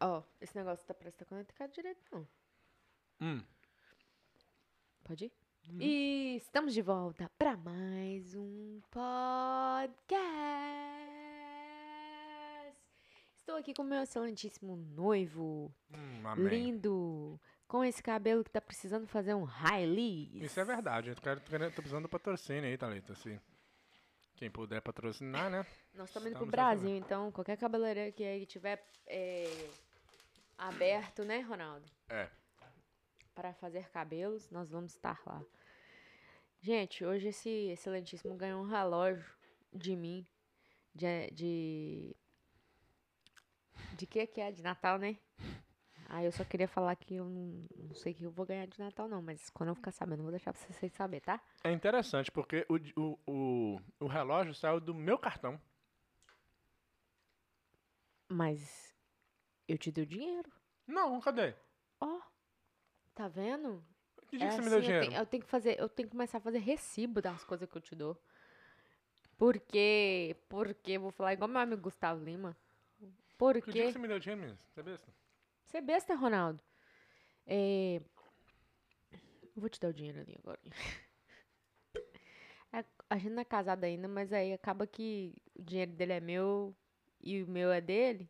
Ó, esse negócio tá parece que tá conectado direito, não. Hum. Pode ir? E estamos de volta para mais um podcast. Estou aqui com meu excelentíssimo noivo, Hum, amém. lindo, com esse cabelo que tá precisando fazer um release. Isso é verdade. Eu quero, tô, precisando do patrocínio aí, Thalita. Se quem puder patrocinar, né? Nós estamos indo pro Brasil, então qualquer cabeleireiro que aí tiver é, aberto, né, Ronaldo? É. Para fazer cabelos, nós vamos estar lá. Gente, hoje esse excelentíssimo ganhou um relógio de mim. De. De, de que que é? De Natal, né? Ah, eu só queria falar que eu não, não sei o que eu vou ganhar de Natal, não. Mas quando eu ficar sabendo, eu vou deixar pra vocês saber, tá? É interessante porque o, o, o, o relógio saiu do meu cartão. Mas eu te dei o dinheiro. Não, cadê? Ó, tá vendo? Que dia É que você me assim, deu eu dinheiro? tenho- Eu tenho, que fazer, eu tenho que começar a fazer recibo das coisas que eu te dou. Porque, porque, vou falar igual meu amigo Gustavo Lima. Que dia Porque, que você me deu dinheiro, menino? Você é besta? você é besta, Ronaldo. É, vou te dar o dinheiro ali agora. É, A gente não é casado ainda, mas aí acaba que o dinheiro dele é meu e o meu é dele.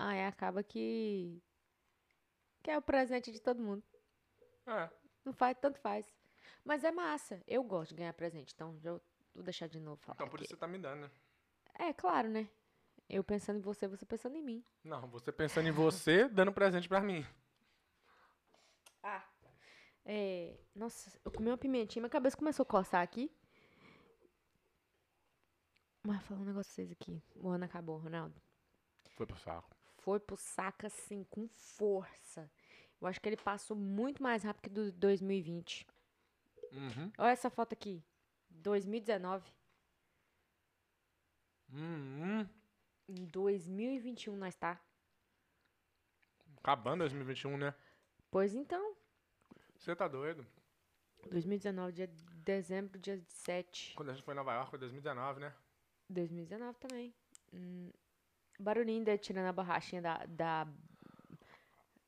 Aí acaba que, que é o presente de todo mundo. É. Não faz, tanto faz. Mas é massa. Eu gosto de ganhar presente, então já vou deixar de novo falar. Então por isso você tá me dando, né? É, claro, né? Eu pensando em você, você pensando em mim. Não, você pensando em você, dando presente pra mim. Ah. É. Nossa, eu comi uma pimentinha, minha cabeça começou a coçar aqui. Mas falar um negócio pra vocês aqui. O ano acabou, Ronaldo. Foi pro saco. Foi pro saco assim, com força. Eu acho que ele passou muito mais rápido que do 2020. Uhum. Olha essa foto aqui. 2019. Uhum. Em 2021 nós tá. Acabando 2021, né? Pois então. Você tá doido? 2019, dia de dezembro, dia 7. Quando a gente foi em Nova York, foi 2019, né? 2019 também. Hum, barulhinho dele tirando a borrachinha da, da.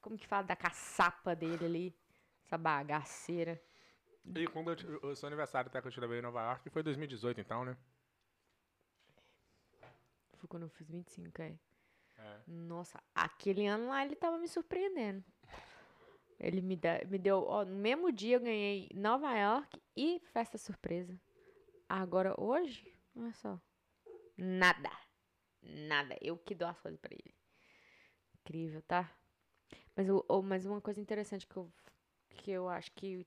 Como que fala? Da caçapa dele ali. Essa bagaceira. E quando eu, o seu aniversário até que eu te levei em Nova York foi 2018, então, né? Foi quando eu fiz 25, é. É. Nossa, aquele ano lá ele tava me surpreendendo. Ele me, dá, me deu. Ó, no mesmo dia eu ganhei Nova York e festa surpresa. Agora hoje, olha só. Nada. Nada. Eu que dou as coisas pra ele. Incrível, tá? Mas, o- o- mas uma coisa interessante que eu, que eu acho que.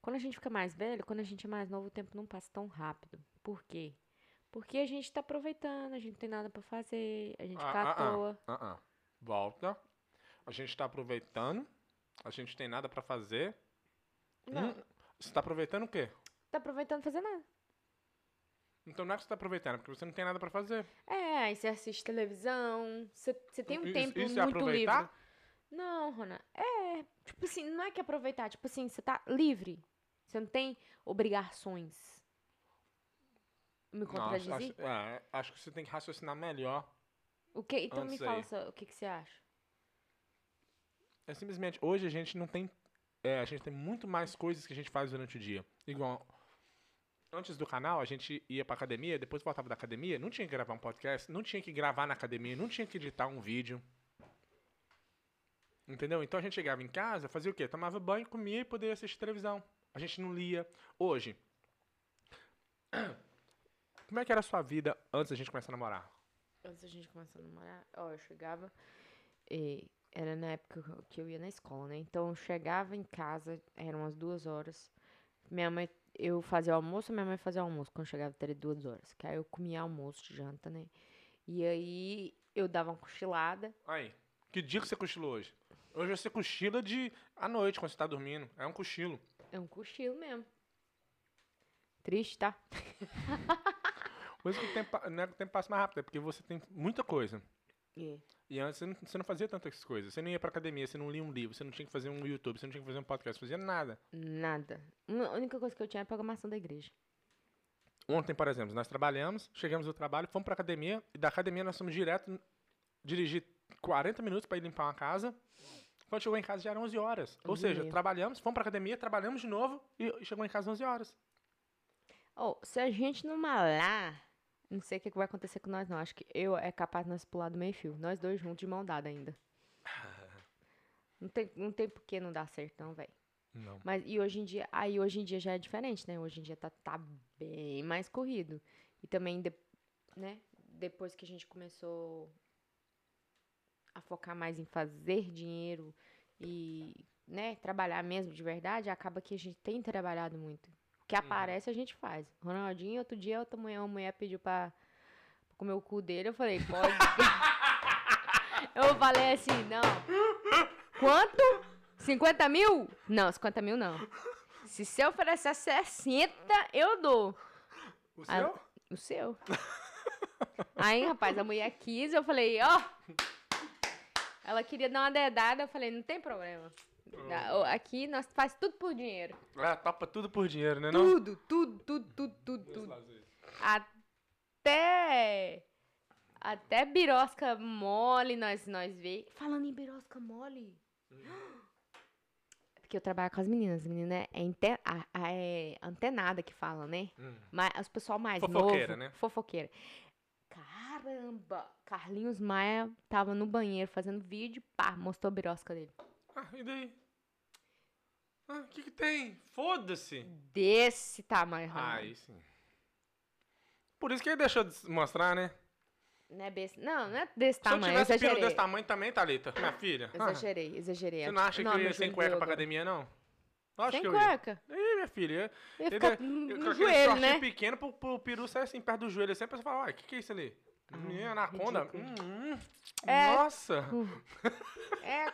Quando a gente fica mais velho, quando a gente é mais novo, o tempo não passa tão rápido. Por quê? Porque a gente tá aproveitando, a gente não tem nada pra fazer, a gente fica à toa. ah, ah. Volta. A gente tá aproveitando. A gente tem nada pra fazer. Não. Hum, Você tá aproveitando o quê? Tá aproveitando fazer nada. Então não é que você tá aproveitando, é porque você não tem nada pra fazer. É, aí você assiste televisão, você, você tem um Isso- tempo isso é muito aproveitar? livre. Não, Rona. É, tipo assim, não é que aproveitar, tipo assim, você tá livre. Você não tem obrigações. Me contradizi? acho- é, acho que você tem que raciocinar melhor. O que? Então me antes fala aí. só, o que, que você acha? É simplesmente, hoje a gente não tem. é, a gente tem muito mais coisas que a gente faz durante o dia. Igual. Antes do canal, a gente ia pra academia, depois voltava da academia, não tinha que gravar um podcast, não tinha que gravar na academia, não tinha que editar um vídeo. Entendeu? Então a gente chegava em casa, fazia o quê? Tomava banho, comia e poderia assistir televisão. A gente não lia. Hoje. Como é que era a sua vida antes da gente começar a namorar? Antes da gente começar a namorar, ó, eu chegava. e era na época que eu- ia na escola, né? Então eu chegava em casa, eram umas duas horas. Minha mãe, eu fazia o almoço, minha mãe fazia o almoço quando chegava teria duas horas. Que aí eu comia almoço, janta, né? E aí eu dava uma cochilada. Aí, que dia que você cochilou hoje? Hoje você cochila de à noite, quando você tá dormindo. É um cochilo. É um cochilo mesmo. Triste, tá? Coisa que o tempo, não é que o tempo passa mais rápido, é porque você tem muita coisa. É. E antes você não, você não fazia tantas coisas. Você não ia pra academia, você não lia um livro, você não tinha que fazer um YouTube, você não tinha que fazer um podcast, você fazia nada. Nada. A única coisa que eu tinha era a programação da igreja. Ontem, por exemplo, nós trabalhamos, chegamos do trabalho, fomos pra academia, e da academia nós fomos direto dirigir 40 minutos pra ir limpar uma casa. Quando chegou em casa já eram 11 horas. Ou 11 seja, trabalhamos, fomos pra academia, trabalhamos de novo e chegou em casa 11 horas. Oh, se a gente não malar, não sei o que, vai acontecer com nós, não. Acho que eu é capaz de nós pular do meio fio. Nós dois juntos de mão dada ainda. Não tem, não tem por que não dar certo, não, velho. Não. Mas e hoje em dia, aí hoje em dia já é diferente, né? Hoje em dia tá, tá bem mais corrido. E também, de- né? Depois que a gente começou a focar mais em fazer dinheiro e, né, trabalhar mesmo de verdade, acaba que a gente tem trabalhado muito. Que aparece a gente faz. Ronaldinho, outro dia, outra mulher, uma mulher pediu pra, comer o cu dele, eu falei, pode. eu falei assim, não. Quanto? 50 mil? Não, 50 mil não. Se você oferecer 60, eu dou. O Ah, seu? O seu. Aí, rapaz, a mulher quis, eu falei, ó. Ela queria dar uma dedada, eu falei, não tem problema. Da- Aqui nós faz tudo por dinheiro. É, topa tudo por dinheiro, né? Não? Tudo, tudo, tudo, tudo, tudo, tudo. Até. Até birosca mole nós, nós vê. Falando em birosca mole. Porque eu trabalho com as meninas. As meninas é, inte- a- a- é antenada que fala, né? Hum. Mas os pessoal mais Fofoqueira, novo. né? Fofoqueira. Caramba! Carlinhos Maia tava no banheiro fazendo vídeo, pá, mostrou a birosca dele. Ah, e daí? Ah, o que que tem? Foda-se. Desse tamanho, Ronaldo. Aí sim. Por isso que ele deixou de mostrar, né? Não é besta. Não, não é desse Se eu tamanho. tivesse exagerei. desse tamanho também, Thalita, minha filha. ah, Exagerei, exagerei. Você não acha que eu ia sem cueca pra academia, não? Lógico Sem que eu ia. cueca. Ih, minha filha. Eu ia ficar eu- no, no aquele joelho, shortinho né? pequeno pro, pro peru sair assim perto do joelho. Sempre a pessoa fala, uai, o que, que é isso ali? Ah, Menina, anaconda. Hum, hum. É. Nossa. É.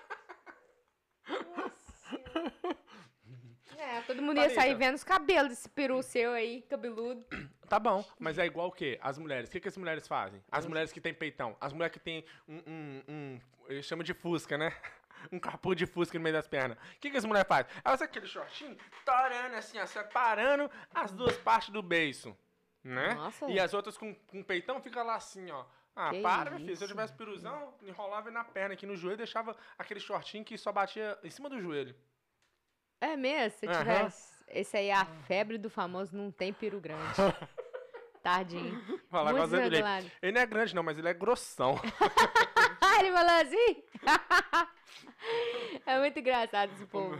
É, todo mundo ia Thalita. sair vendo os cabelos desse peru seu aí, cabeludo. Tá bom, mas é igual o quê? As mulheres. O que, que as mulheres fazem? As mulheres que têm peitão. As mulheres que têm um. um, um eles chamam de fusca, né? Um capô de fusca no meio das pernas. O que, que as mulheres fazem? Elas aquele shortinho, torando assim, ó, separando as duas partes do beiço. Né? Nossa. E as outras com, com peitão fica lá assim, ó. Ah, Que para, meu filho. Se eu tivesse piruzão, enrolava na perna aqui no joelho e deixava aquele shortinho que só batia em cima do joelho. É mesmo, se tivesse. Esse aí é a febre do famoso não tem peru grande. Tadinho. Falar Muito com ele. não é grande, não, mas ele é grossão. Ah, ele falou assim? é muito engraçado esse povo.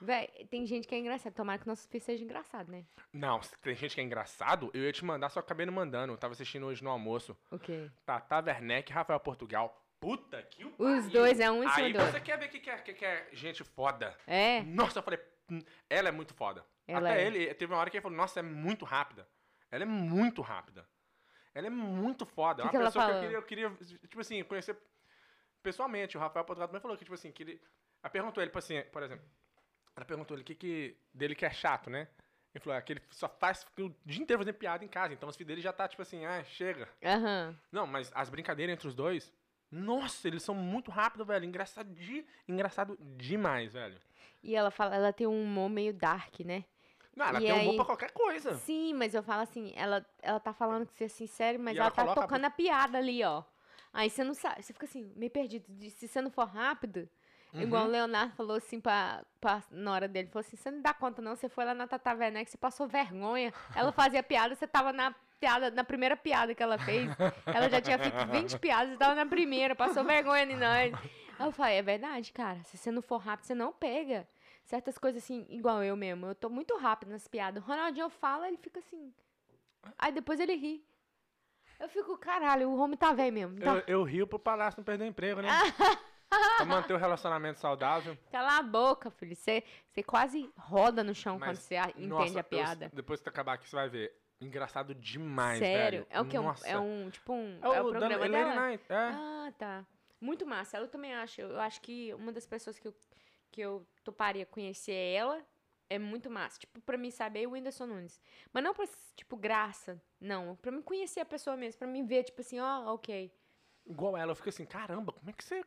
Véi, tem gente que é engraçado. Tomara que nossos filhos sejam engraçados, né? Não, se tem gente que é engraçado, eu ia te mandar, só acabei não mandando. Eu tava assistindo hoje no almoço. O quê? Tata Werneck Rafael Portugal. Puta que o Os pariu. dois é um em cima Aí do você outro. quer ver o que, que, é, que, que é gente foda. É? Nossa, eu falei, hum, ela é muito foda. Ela Até é. ele, teve uma hora que ele falou, nossa, é muito rápida. Ela é muito rápida. Ela é muito foda. Que é que uma ela pessoa que eu falou? queria, eu queria, tipo assim, conhecer pessoalmente. O Rafael Portugal também falou que, tipo assim, que ele... Ela perguntou ele, tipo assim, por exemplo, ela perguntou ele o que, que dele que é chato, né? Ele falou, é que ele só faz fica o dia inteiro fazendo piada em casa. Então os filhos dele já tá, tipo assim, ah, chega. Aham. Não, mas as brincadeiras entre os dois, nossa, eles são muito rápidos, velho. Engraçado, de, engraçado demais, velho. E ela fala, ela tem um humor meio dark, né? Não, ela E tem humor aí- pra qualquer coisa. Sim, mas eu falo assim, ela, ela tá falando que você é sincero, mas ela, ela tá coloca a tocando a piada ali, ó. Aí você não sabe, você fica assim, meio perdido. Se você não for rápido, igual Uhum. o Leonardo falou assim pra, pra na hora dele, falou assim, você não dá conta não, você foi lá na Tata Werneck, você passou vergonha. Ela fazia piada, você tava na piada, na primeira piada que ela fez. Ela já tinha feito 20 piadas, você tava na primeira, passou vergonha em nós. Aí eu falei, é verdade, cara, se você não for rápido, você não pega. Certas coisas assim, igual eu mesmo, eu tô muito rápido nas piadas. O Ronaldinho fala, ele fica assim. Aí depois ele ri. Eu fico, caralho, o homem tá velho mesmo. Tá... Eu, eu rio pro palácio não perder o emprego, né? pra manter o relacionamento saudável. Cala a boca, filho. Você, quase roda no chão Mas, quando você entende Nossa, a piada. eu- depois que acabar aqui, você vai ver. Engraçado demais, Sério? velho. É o que? Nossa. É um, tipo um. É É o o Dan- programa Late dela? Night, é. Ah, tá. Muito massa. Ela também acha. Eu acho que uma das pessoas que eu, que eu toparia conhecer ela é muito massa. Tipo, pra mim saber o Whindersson Nunes. Mas não pra, tipo, graça. Não. Pra mim conhecer a pessoa mesmo. Pra mim ver, tipo assim, ó, ok. Igual ela, eu fico assim, caramba, como é que você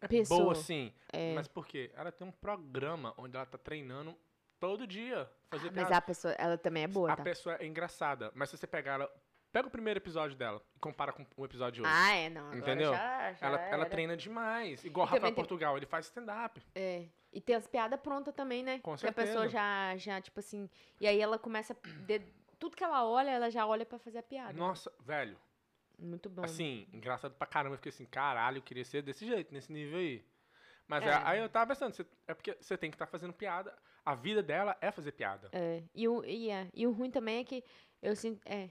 é Pessoa. boa assim? É. Mas por quê? Ela tem um programa onde ela tá treinando todo dia. Fazer Mas piada. a pessoa, ela também é boa, A tá? pessoa é engraçada, mas se você pegar ela Pega o primeiro episódio dela e compara com o episódio de hoje. Ah, é, não. Entendeu? Já, já ela, ela treina demais. Igual E o Rafael tem- Portugal, ele faz stand-up. É. E tem as piadas prontas também, né? Com Que a pessoa certeza. já, já, tipo assim. E aí ela começa. de- tudo que ela olha, ela já olha pra fazer a piada. Nossa, velho. Muito bom. Assim, engraçado pra caramba. Eu fiquei assim, caralho, eu queria ser desse jeito, nesse nível aí. Mas É. é, aí eu tava pensando, é porque você tem que estar fazendo piada. A vida dela é fazer piada. É. E o, e, é. e o ruim também é que eu sinto. É.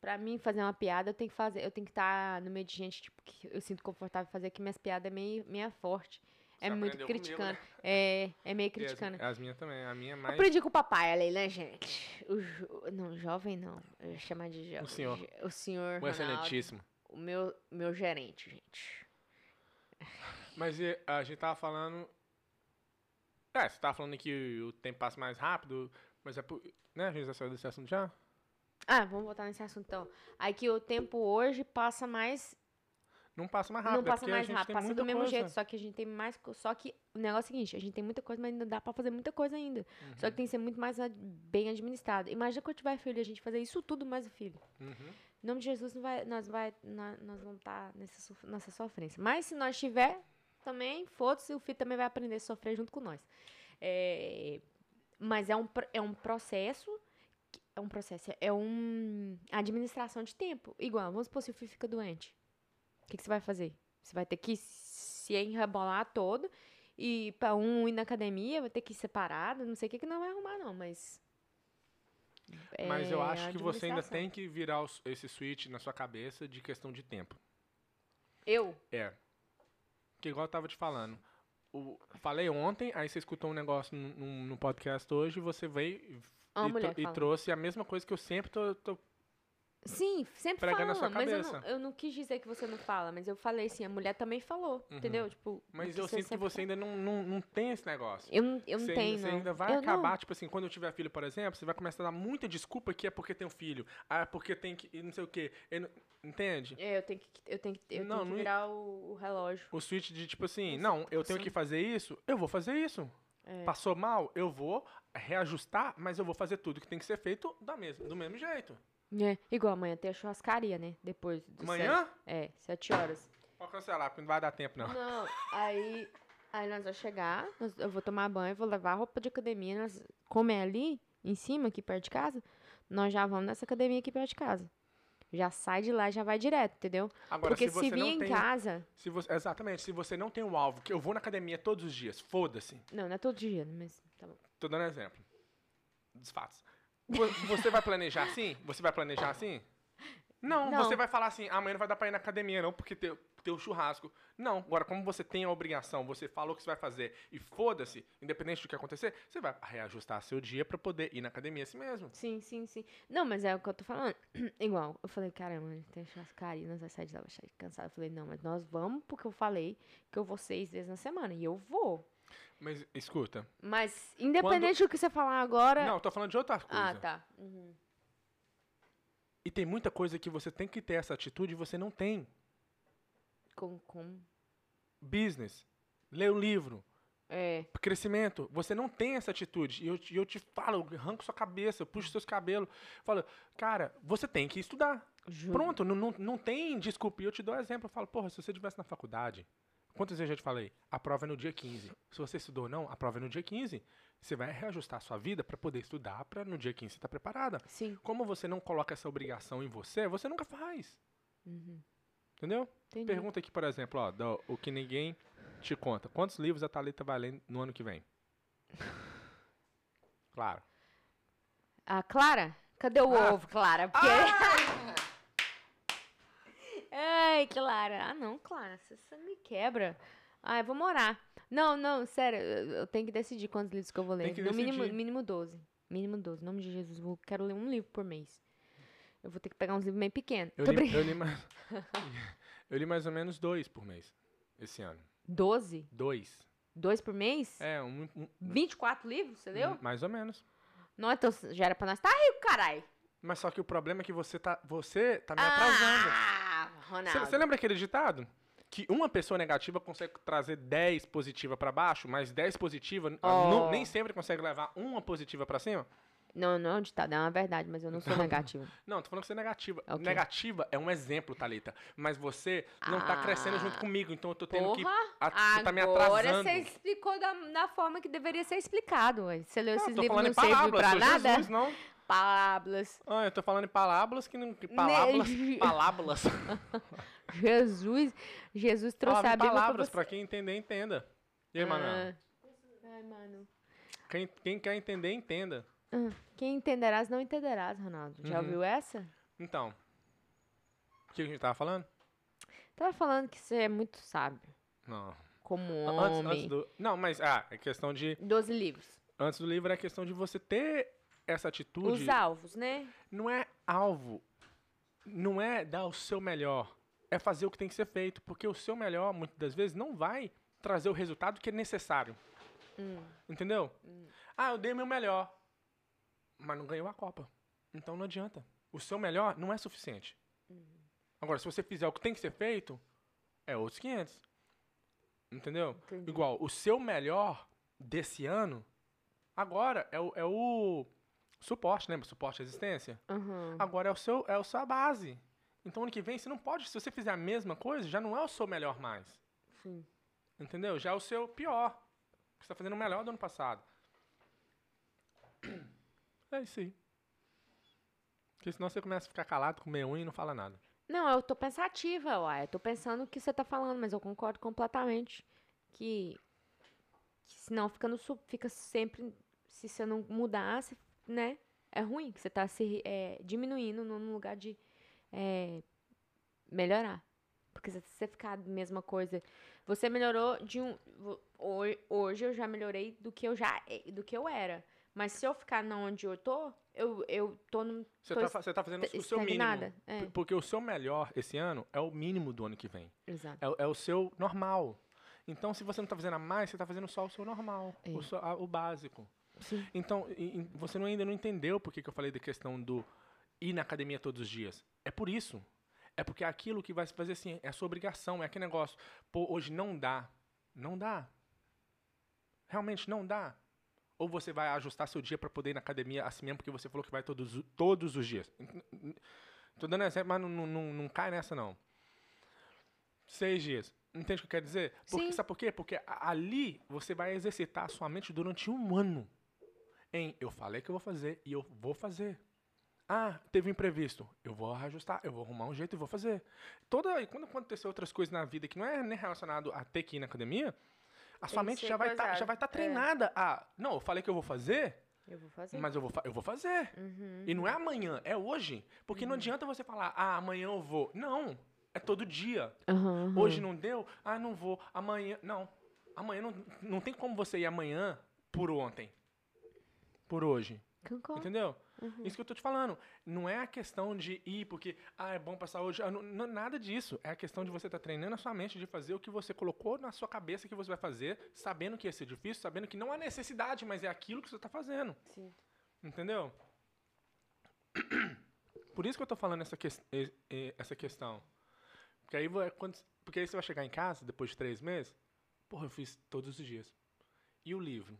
Pra mim fazer uma piada, eu tenho que fazer. Eu tenho que estar no meio de gente, tipo, que eu sinto confortável fazer, que minhas piadas é meio, meio forte. É Você muito aprendeu comigo, criticando. né? É, é meio E as, criticando. as minhas também. A minha é mais. Aprendi com o papai, ali, né, gente? O jo... Não, jovem não. Eu ia chamar de jovem. O senhor. O senhor. O Ronaldo, excelentíssimo. o meu, meu gerente, gente. Mas a gente tava falando. É, você tava falando que o tempo passa mais rápido, mas é por. Né? A gente já saiu desse assunto já? Ah, vamos voltar nesse assunto então. Aí que o tempo hoje passa mais. Não passa mais rápido. não é passa a mais gente rápido, passa do mesmo coisa. jeito. Só que a gente tem mais. Só que o negócio é o seguinte: a gente tem muita coisa, mas ainda dá pra fazer muita coisa ainda. Só Uhum. que tem que ser muito mais bem administrado. Imagina quando tiver filho, a gente fazer isso tudo mais o filho. Uhum. Em nome de Jesus, não vai, nós, vai, nós, nós vamos estar nessa, sof- nessa sofrência. Mas se nós tiver, também, foda-se, o filho também vai aprender a sofrer junto com nós. É, mas é um, pro- é um processo, é um processo, é um administração de tempo. Igual, vamos supor se o filho fica doente. O que, que você vai fazer? Você vai ter que se enrebolar todo e para um ir na academia, vai ter que ir separado, não sei o que que não vai arrumar não, mas... Mas eu é acho que você ainda tem que virar os- esse switch na sua cabeça de questão de tempo. Eu? É. Porque igual eu tava te falando. O, falei ontem, aí você escutou um negócio no, no- podcast hoje, você veio e, e, e trouxe a mesma coisa que eu sempre tô. tô- Sim, sempre Pregando fala, mas eu não, eu não quis dizer que você não fala, mas eu falei assim, a mulher também falou, Uhum. entendeu? Tipo, mas eu sinto que você ainda não, não, não tem esse negócio. Eu, não- eu não você, tenho, ainda, você ainda vai eu acabar, Não, tipo assim, quando eu tiver filho, por exemplo, você vai começar a dar muita desculpa que é porque tem um filho. Ah, é porque tem que. não sei o quê. Não- entende? é, eu tenho que, eu tenho que, eu Não, tenho que virar o, o relógio. O switch de tipo assim, não, eu tenho sim. que fazer isso, eu vou fazer isso. É. Passou mal, eu vou reajustar, mas eu vou fazer tudo que tem que ser feito da mesma, do mesmo jeito. É, igual amanhã tem a churrascaria, né? Depois do Amanhã? sete- é, sete horas. Pode cancelar, porque não vai dar tempo, não. Não, aí, aí nós vamos chegar, nós- eu vou tomar banho, vou levar roupa de academia, nós comer ali, em cima, aqui perto de casa, nós já vamos nessa academia aqui perto de casa. Já sai de lá e já vai direto, entendeu? Agora, Porque se se, você vir não em tem. casa. Se você, exatamente, se você não tem um alvo, que eu vou na academia todos os dias, foda-se. Não, não é todo dia, mas tá bom. Tô dando exemplo. Dos fatos. Vo- Você vai planejar assim? Você vai planejar assim? Não, Não. você vai falar assim, amanhã não vai dar pra ir na academia, não, porque tem, tem o churrasco. Não, agora, como você tem a obrigação, você falou que você vai fazer e foda-se, independente do que acontecer, você vai reajustar seu dia pra poder ir na academia assim mesmo. Sim, sim, sim. Não, mas é o que eu tô falando. Igual, eu falei, caramba, tem churrascaria, nós vamos sair de lá, vai sair cansado. Eu falei, não, mas nós vamos porque eu falei que eu vou seis vezes na semana. E eu vou. Mas, escuta. Mas, independente do que você falar agora. Não, eu tô falando de outra coisa. ah, tá. Uhum. E tem muita coisa que você tem que ter essa atitude e você não tem. Com, com. Business, ler o livro, É. crescimento, você não tem essa atitude. E eu, te- eu te falo, eu arranco sua cabeça, puxo seus cabelos. Falo, cara, você tem que estudar. Juro. Pronto, não, não, não tem desculpa. E eu te dou exemplo. Eu falo, porra, se você estivesse na faculdade, quantas vezes eu já te falei? A prova é no dia 15. Se você estudou ou não, a prova é no dia 15. Você vai reajustar a sua vida para poder estudar, para no dia 15 você estar preparada. Sim. Como você não coloca essa obrigação em você, você nunca faz. Uhum. Entendeu? Entendi. Pergunta aqui, por exemplo, ó, do- o que ninguém te conta. Quantos livros a Thalita vai ler no ano que vem? Claro. A Clara? Cadê o Ah. ovo, Clara? Porque... Ai, Clara. Ah, não, Clara. Você, me quebra. Ah, eu vou morar. Não, não, sério. Eu, tenho que decidir quantos livros que eu vou ler. No mínimo, mínimo 12. Mínimo 12. Em nome de Jesus. Eu quero ler um livro por mês. Eu vou ter que pegar uns livros meio pequenos. Eu li, eu, li mais, eu li mais ou menos dois por mês esse ano. 12? Dois. Dois por mês? É, um, um- 24 livros, você leu? mais ou menos. Não, então já era pra nós estar tá rico, caralho. Mas só que o problema é que você tá, você tá me atrasando. Ah, Ronaldo. Você lembra aquele ditado? Que uma pessoa negativa consegue trazer 10 positiva pra baixo, mas 10 positiva ah, Oh. não- nem sempre consegue levar uma positiva pra cima? Não, não é um ditado, é uma verdade, mas eu não sou negativa. Não, tô falando que você é negativa. Ok. Negativa é um exemplo, Thalita. Mas você não tá crescendo junto Ah, comigo, então eu tô tendo que. Porra, a- você tá me agora atrasando. você explicou da, da forma que deveria ser explicado. ué. Você leu Não, esses livros não palavras, pra nada? Jesus, não? Palavras. Ah, eu tô falando em palavras que não. Palavras. Ne- Palavras. Jesus, Jesus trouxe a Bíblia pra palavras, você. pra quem entender, entenda. E aí? Ah. Ai, mano. Quem, quem quer entender, entenda. Ah, Quem entenderás, não entenderás, Ronaldo. Já Uhum. ouviu essa? Então. O que a gente tava falando? Tava falando que você é muito sábio. Não. Como Antes, homem. antes do. Não, mas. Ah, é questão de. Doze livros. Antes do livro é questão de você ter essa atitude. Os alvos, né? Não é alvo. Não é dar o seu melhor. É fazer o que tem que ser feito. Porque o seu melhor, muitas das vezes, não vai trazer o resultado que é necessário. Hum. Entendeu? Ah, eu dei meu melhor. Mas não ganhou a Copa. Então não adianta. O seu melhor não é suficiente. Agora, se você fizer o que tem que ser feito, é outros 500. Entendeu? Entendi. Igual, o seu melhor desse ano, agora é o, é o suporte, lembra? Suporte à existência. Aham. Agora é o seu é a sua base. Então ano que vem você não pode, se você fizer a mesma coisa, já não é o seu melhor mais. Sim. Entendeu? Já é o seu pior. Você está fazendo o melhor do ano passado. É isso aí. Porque senão você começa a ficar calado, comer um e não fala nada. Não, eu tô pensativa, uai. Eu tô pensando o que você tá falando, mas eu concordo completamente. Que, que senão fica, no, fica sempre. Se você não mudar, você- né? É ruim, que você tá se é, diminuindo no no lugar de é, melhorar. Porque se você ficar a mesma coisa. Você melhorou de um. Hoje eu já melhorei do que eu já e- do que eu era. Mas se eu ficar na onde eu tô, eu, eu tô no. Você tô está você tá fazendo est- o seu mínimo. É, Porque o seu melhor esse ano é o mínimo do ano que vem. exato. É, o- é o seu normal. Então, se você não está fazendo a mais, você está fazendo só o seu normal, É. o, seu- a- o básico. Sim. Então, você ainda não entendeu por que que eu falei da questão do ir na academia todos os dias. É por isso. É porque é aquilo que vai se fazer assim, é a sua obrigação, é aquele negócio. Pô, hoje não dá. Não dá. Realmente não dá. Ou você vai ajustar seu dia para poder ir na academia assim mesmo, porque você falou que vai todos, todos os dias. Tô dando exemplo, mas não, não, não, cai nessa, não. Seis dias. Entende o que eu quero dizer? Porque, Sim. sabe por quê? Porque ali você vai exercitar a sua mente durante um ano. Em eu falei que eu vou fazer e eu vou fazer. Ah, teve um imprevisto. Eu vou ajustar, eu vou arrumar um jeito e vou fazer. Toda, e quando acontecer outras coisas na vida que não é nem relacionado a ter que ir na academia, a sua mente já vai estar coisado. já vai tá É. treinada. Ah, não, eu falei que eu vou fazer, Eu vou fazer. mas eu vou, eu vou fazer. Uhum. E não é amanhã, é hoje. Porque não adianta você falar, ah, amanhã eu vou. Não, é todo dia. Aham. Hoje não deu, ah, não vou. Amanhã, não. Amanhã não, não tem como você ir amanhã por ontem. Por hoje. Concordo. Entendeu? Uhum. Isso que eu tô te falando. Não é a questão de ir porque, ah, é bom passar hoje. Ah, não, não- nada disso. É a questão de você estar treinando a sua mente de fazer o que você colocou na sua cabeça que você vai fazer, sabendo que ia ser difícil, sabendo que não há necessidade, mas é aquilo que você está fazendo. Sim. Entendeu? Por isso que eu tô falando essa, ques- e- e- essa questão. Porque aí, quando, porque aí você vai chegar em casa, depois de três meses, porra, eu fiz todos os dias. E o livro?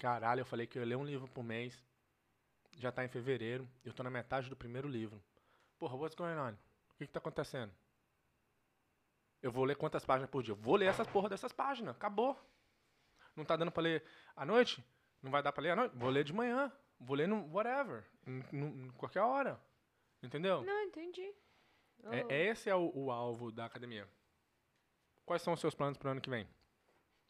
Caralho, eu falei que eu ia ler um livro por mês. Já tá em fevereiro. Eu tô na metade do primeiro livro. Porra, what's going on? O que que tá acontecendo? Eu vou ler quantas páginas por dia? Vou ler essas porra dessas páginas. Acabou. Não tá dando pra ler à noite? Não vai dar pra ler à noite? Vou ler de manhã. Vou ler no whatever. Em, em- qualquer hora. Entendeu? Não, entendi. Oh. É, é esse é o, o alvo da academia. Quais são os seus planos pro ano que vem?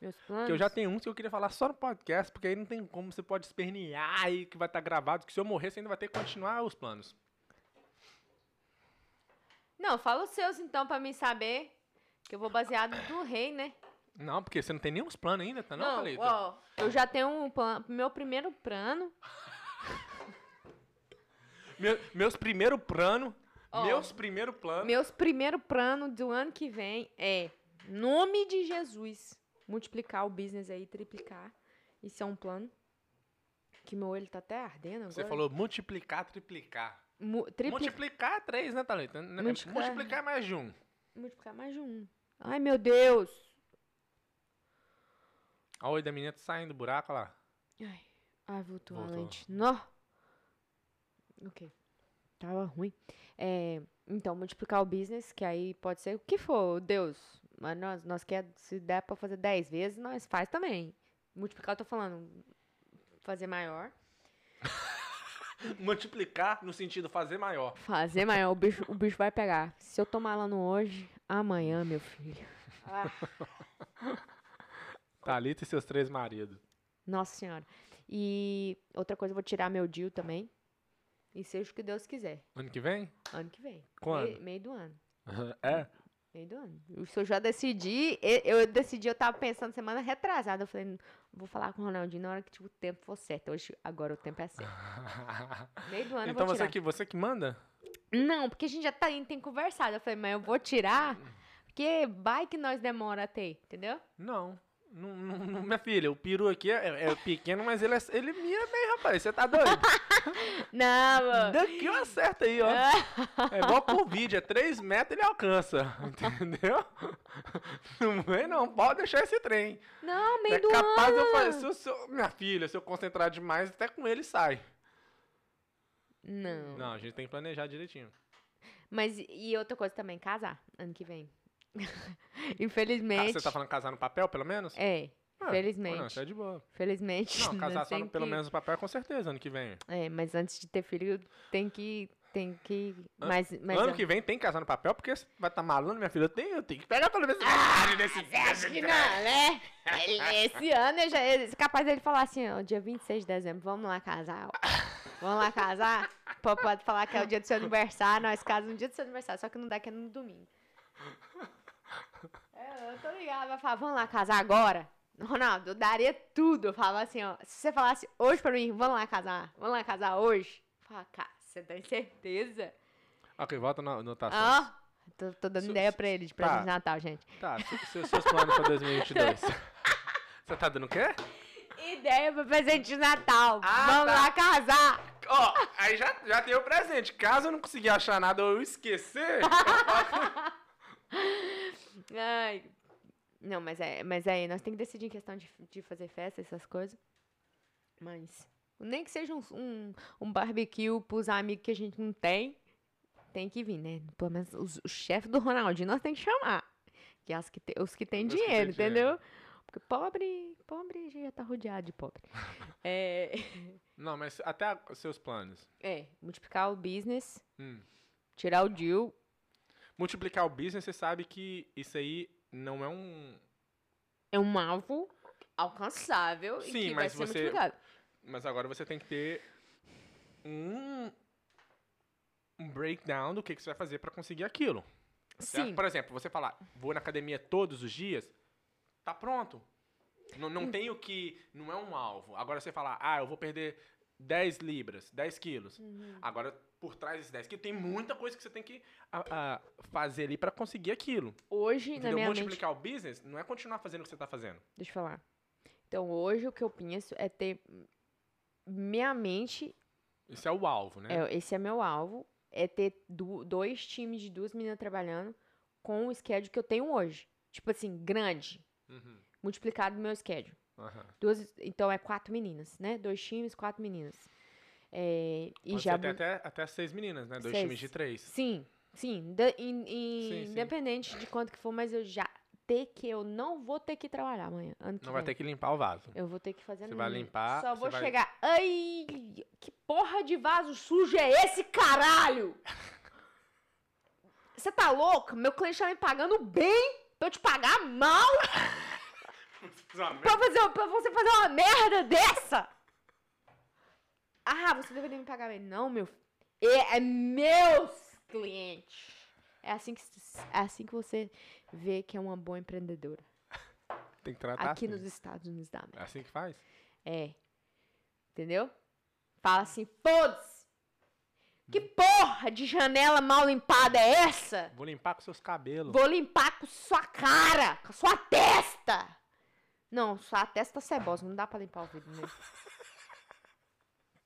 Meus Porque planos. eu já tenho uns que eu queria falar só no podcast, porque aí não tem como você pode espernear aí que vai estar gravado, que se eu morrer você ainda vai ter que continuar os planos. Não, fala os seus então pra mim saber. Que eu vou baseado no rei, né? Não, porque você não tem uns planos ainda, tá não, não Thalita? ó, eu já tenho um plano. Meu primeiro plano. Meu- meus primeiro plano, Ó, meus primeiro plano. Meus primeiro plano do ano que vem é nome de Jesus. Multiplicar o business aí, triplicar. Isso é um plano. Que meu olho tá até ardendo agora. Você falou multiplicar, triplicar. Mu-. Multiplicar é três, né, Thalita? N- Multiplicar. Multiplicar é mais de um. Multiplicar mais de um. Ai, meu Deus. A oi da menina tá saindo do buraco, lá. Ai, ai voltou, a Voltou. lente. Nó. O quê? Tava ruim. É, então, multiplicar o business, que aí pode ser o que for, Deus. Mas nós, nós quer, se der pra fazer 10 vezes, nós faz também. Multiplicar, eu tô falando, fazer maior. Multiplicar no sentido fazer maior. Fazer maior, o bicho, o bicho vai pegar. Se eu tomar lá no hoje, amanhã, meu filho. Ah, Thalita e seus três maridos. nossa senhora. E outra coisa, eu vou tirar meu deal também. E seja o que Deus quiser. Ano que vem? Ano que vem. Quando? Meio, meio do ano. É? Meio do ano. Se eu já decidi, eu decidi, eu tava pensando semana retrasada. Eu falei, "Não, vou falar com o Ronaldinho na hora que tipo, o tempo for certo. Hoje, agora o tempo é certo. Meio do ano então eu vou você que, você que manda? Não, porque a gente já tá, tem conversado. Eu falei, mas eu vou tirar, porque vai que nós demora a ter, entendeu? Não. Não, não, não, minha filha, o peru aqui é, é pequeno, mas ele, é- ele mira bem, rapaz. Você tá doido? Não, mano. Daqui eu acerto aí, ó. É igual Covid, é 3 metros ele alcança. Entendeu? Não vem, não. Pode deixar esse trem. Não, meio é do capaz ano. eu fazer. Se eu- se eu- minha filha, se eu concentrar demais, até com ele sai. Não. Não, a gente tem que planejar direitinho. Mas e outra coisa também, casar ano que vem. Ca- Infelizmente. Você tá falando casar no papel, pelo menos? É, Ah, felizmente. Não, isso é de boa. felizmente. Não, casar nós só tem no, pelo que- menos no papel, com certeza, ano que vem. É, mas antes de ter filho, tem que. Tem que. An- Mas, mas ano eu- que vem tem que casar no papel, porque você vai estar maluco, minha filha. Eu tenho, eu tenho que pegar pelo menos Ah, desse Você acha que não, né? Esse ano eu já. é capaz dele falar assim, ó, dia 26 de dezembro, vamos lá casar. ó. Vamos lá casar? Pô, Pode falar que é o dia do seu aniversário, nós casamos no dia do seu aniversário, só que não dá que é no domingo. Eu tô ligada, vai falar, vamos lá casar agora? Ronaldo, eu daria tudo. Eu falava assim, ó, se você falasse hoje pra mim, vamos lá casar, vamos lá casar hoje. Eu falava, cara, você tem certeza? Ok, volta na anotação. Ó, tô, tô dando Su- ideia pra ele de presente tá. de Natal, gente. Tá, se- se- seus planos pra 2022. Você tá dando o quê? Ideia pra presente de Natal. Ah, Vamos tá. lá casar. Ó, aí já, já tem o presente. Caso eu não conseguir achar nada ou eu esquecer, eu posso- Ai. Não, mas é, mas é, nós temos que decidir em questão de, de fazer festa, essas coisas. Mas, nem que seja um, um, um barbecue pros amigos que a gente não tem, tem que vir, né? Pelo menos os, o chefe do Ronaldinho nós temos que chamar. Que é os que, te- os que têm Os que têm dinheiro, dinheiro. entendeu? Porque pobre, pobre, a gente já tá rodeado de pobre. é, Não, mas até os seus planos. é, multiplicar o business, Hum. tirar o deal, Multiplicar o business, você sabe que isso aí não é um. é um alvo alcançável e Sim, que vai mas ser você- multiplicado. Mas agora você tem que ter um. Um breakdown do que, que você vai fazer pra conseguir aquilo. Sim. Por exemplo, você falar, vou na academia todos os dias, tá pronto. Não, Hum. não tem o que. Não é um alvo. Agora você falar, ah, eu vou perder 10 libras, 10 quilos. Uhum. Agora, por trás desses 10 quilos, tem muita coisa que você tem que a- a, fazer ali pra conseguir aquilo. Hoje, na Entendeu? minha mente, Multiplicar o business não é continuar fazendo o que você tá fazendo. deixa eu falar. Então, hoje o que eu penso é ter minha mente, Isso é o alvo, né? é, esse é meu alvo, é ter du- dois times de duas meninas trabalhando com o schedule que eu tenho hoje. Tipo assim, grande, Uhum, multiplicado meu schedule. Aham. Duas, então é quatro meninas, né? Dois times, quatro meninas. É, e Pode já até, até, até seis meninas, né? Dois Seis. times de três. Sim, sim, da- in- in- Sim, sim. independente de quanto que for, mas eu já ter que eu não vou ter que trabalhar amanhã, Não vai vem. ter que limpar o vaso. Eu vou ter que fazer Você vai limpar, Só vou vai- chegar. Ai, que porra de vaso sujo é esse, caralho? Você tá louco? Meu cliente tá me pagando bem pra eu te pagar mal? Pra, fazer, pra você fazer uma merda dessa? Ah, você deveria me pagar bem. Não, meu. É, é meus clientes. É assim, que, é assim que você vê que é uma boa empreendedora. Tem que tratar Aqui assim. nos Estados Unidos da América. É assim que faz? É. Entendeu? Fala assim, foda-se. Que porra de janela mal limpada é essa? Vou limpar com seus cabelos. Vou limpar com sua cara, com sua testa. Não, sua testa tá cebosa, não dá pra limpar o vidro mesmo.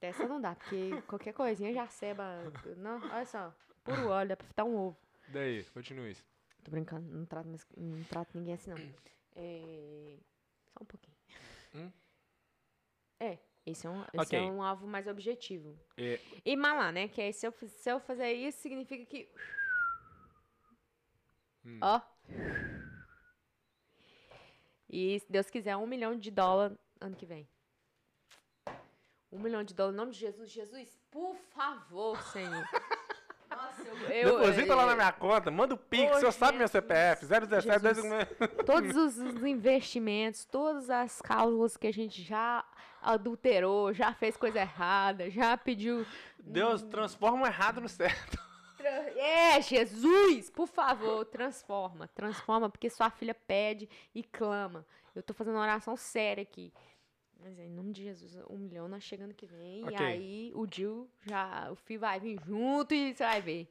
Testa não dá, porque qualquer coisinha já ceba. Não, olha só, puro óleo, dá pra fritar um ovo. Daí, continue isso. Tô brincando, não trato, mais- não trato ninguém assim, não. É... Só um pouquinho. Hum? É, Esse é um, esse Ok. é um alvo mais objetivo. É. E malá, né? Que aí se eu, se eu fazer isso, significa que. Hum. Ó. E se Deus quiser, um milhão de dólar ano que vem. Um milhão de dólar, em nome de Jesus. Jesus, por favor, Senhor. Nossa, eu. eu Deposita lá é, na minha conta, manda o Pix, o senhor sabe meu. CPF, 017 Jesus. 10... todos os os investimentos, todas as cláusulas que a gente já adulterou, já fez coisa errada, já pediu. Deus transforma o errado no certo. É, Jesus, por favor, transforma, transforma, porque sua filha pede e clama. Eu tô fazendo uma oração séria aqui. Mas em nome de Jesus, um milhão nós chegando que vem. Ok. E aí o Dil já. O filho vai vir junto e você vai ver.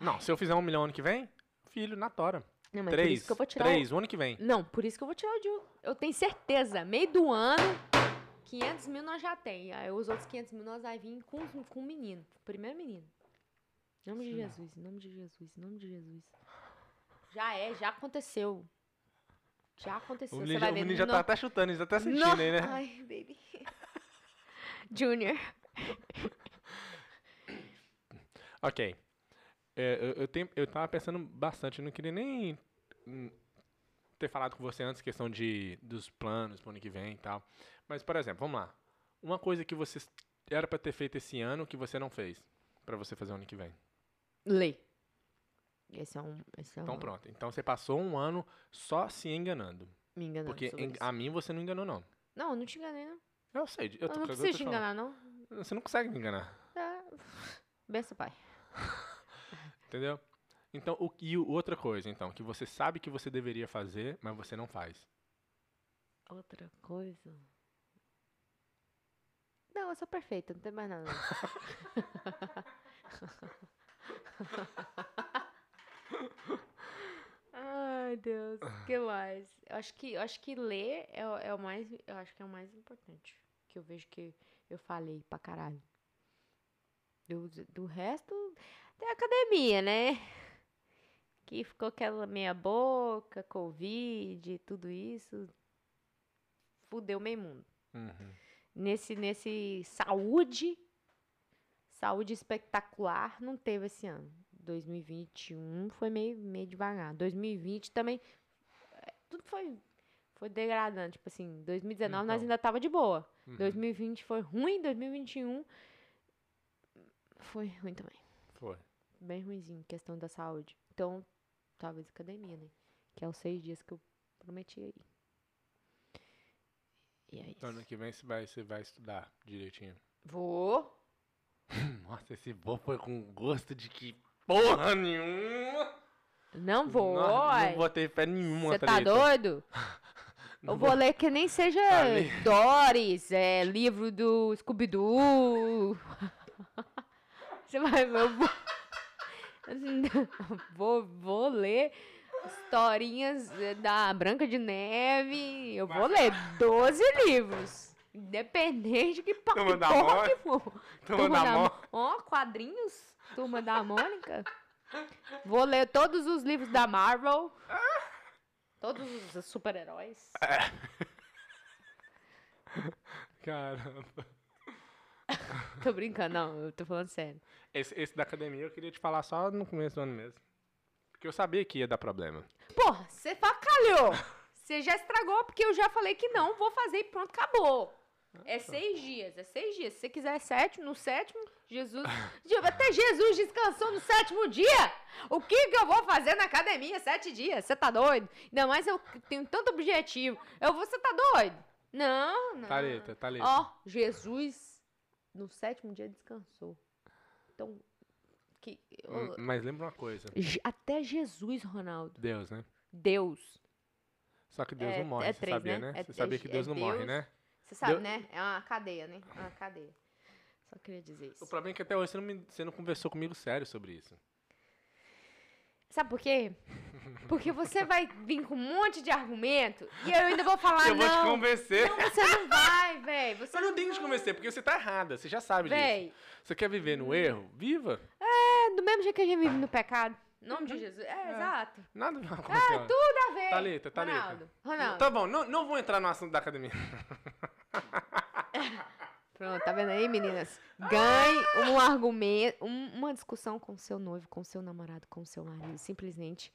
Não, se eu fizer um milhão ano que vem, filho, na tora. Não, mas por Três, isso que eu vou tirar. o- três, o ano que vem. Não, por isso que eu vou tirar o Dil. Eu tenho certeza. Meio do ano, 500 mil nós já tem. Aí os outros 500 mil nós vai vir com, com o menino. Primeiro menino. Em nome de Jesus, em nome de Jesus, em nome de Jesus. Já é, já aconteceu. Já aconteceu. O Você menino, vai já- o ver. menino já no- tá até chutando, ele já tá sentindo no- aí, né? Ai, baby. Junior. Ok. É, eu, eu, tenho, eu tava pensando bastante, eu não queria nem ter falado com você antes, questão de, dos planos pro ano que vem e tal. Mas, por exemplo, vamos lá. Uma coisa que você era pra ter feito esse ano que você não fez, pra você fazer o ano que vem. Lê. Esse é um. Esse é Então um, pronto. Então você passou um ano só se enganando. Me enganando. Porque isso. a mim você não enganou, não. Não, eu não te enganei, não. Eu sei. Eu, Eu, tô, não eu tô preciso te enganar, não. Você não consegue me enganar. Tá. Benção, pai. Entendeu? Então, o, e outra coisa, então, que você sabe que você deveria fazer, mas você não faz. Outra coisa. Não, eu sou perfeita, não tem mais nada. Ai, Deus, o que mais? Eu acho que, eu acho que ler é, o- é o mais, eu acho que é o mais importante. Que eu vejo que eu falei pra caralho. Do, do resto, tem a academia, né? Que ficou aquela meia boca, Covid, tudo isso. Fudeu meio mundo. Uhum. Nesse, nesse saúde, saúde espetacular, não teve esse ano. 2021 foi meio, meio devagar. 2020 também, é, tudo foi, foi degradando. Tipo assim, 2019 nós Então. ainda tava de boa. Uhum. 2020 foi ruim, 2021 foi ruim também. Foi. Bem ruimzinho, questão da saúde. Então, talvez academia, né? Que é os seis dias que eu prometi aí. E é isso. Então, ano que vem você vai, você vai estudar direitinho. Vou. Nossa, esse voo foi com gosto de que porra nenhuma. Não vou, Não, não vou ter fé nenhuma, Você tá Thalita. doido? Não Eu vou ler que nem seja Thalita. Doris, é, livro do Scooby-Doo. Você vai ver, eu vou... vou, vou ler historinhas eh, da Branca de Neve. Eu vou ler 12 livros. Independente que, pa- Turma que da porra que for. Turma da Mônica. Ó, quadrinhos. Turma da Mônica. Vou ler todos os livros da Marvel. Todos os super-heróis. Caramba. Tô brincando, não, eu tô falando sério. Esse, esse da academia eu queria te falar só no começo do ano mesmo. Porque eu sabia que ia dar problema. Porra, você facalhou. Você já estragou porque eu já falei que não, vou fazer e pronto, acabou. É seis dias, é seis dias. Se você quiser sete, no sétimo, Jesus. Até Jesus descansou no sétimo dia. O que, que eu vou fazer na academia sete dias? Você tá doido? Ainda mais eu tenho tanto objetivo. Eu vou, você tá doido? Não, não. Thalita, Thalita. Ó, Jesus no sétimo dia descansou. Então, que, Hum, Mas lembra uma coisa. Até Jesus, Ronaldo. Deus, né? Deus. Só que Deus É- não morre, é você três, sabia, né? né? É- Você sabia é- que é Deus não morre, Deus. né? Você sabe, Deu- né? É uma cadeia, né? É uma cadeia. Só queria dizer O isso. problema é que até hoje você não, me- você não conversou comigo sério sobre isso. Sabe por quê? Porque você vai vir com um monte de argumento e eu ainda vou falar, eu vou te não. convencer. Não, você não vai, velho. Eu não tenho que te convencer, porque você tá errada, você já sabe disso. Véi, Você quer viver no erro? Viva. é do mesmo jeito que a gente vive no pecado. Em nome de Jesus. É, exato. Nada vai Ah, acontecer. tudo a ver. Thalita, Thalita. Ronaldo, Ronaldo. Tá bom, não, não vou entrar no assunto da academia. Pronto, tá vendo aí, meninas? Ganhe um argumento, um- uma discussão com seu noivo, com seu namorado, com o seu marido. Simplesmente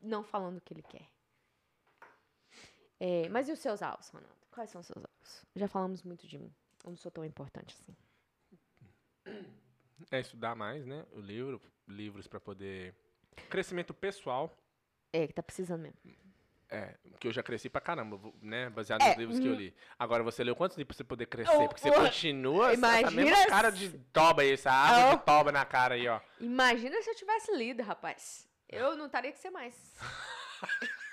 não falando o que ele quer. É, mas e os seus alvos, Ronaldo? Quais são os seus alvos? Já falamos muito de mim. Eu não sou tão importante assim. É estudar mais, né? O livro, livros pra poder. Crescimento pessoal. É, que tá precisando mesmo. É, que eu já cresci pra caramba, né? Baseado É, nos livros que eu uhum. li. Agora, você leu quantos livros pra você poder crescer? Oh, Porque você oh, continua essa- essa imagina mesma cara de toba aí, essa árvore Oh. de toba na cara aí, ó. Imagina se eu tivesse lido, rapaz. Eu não estaria que ser mais.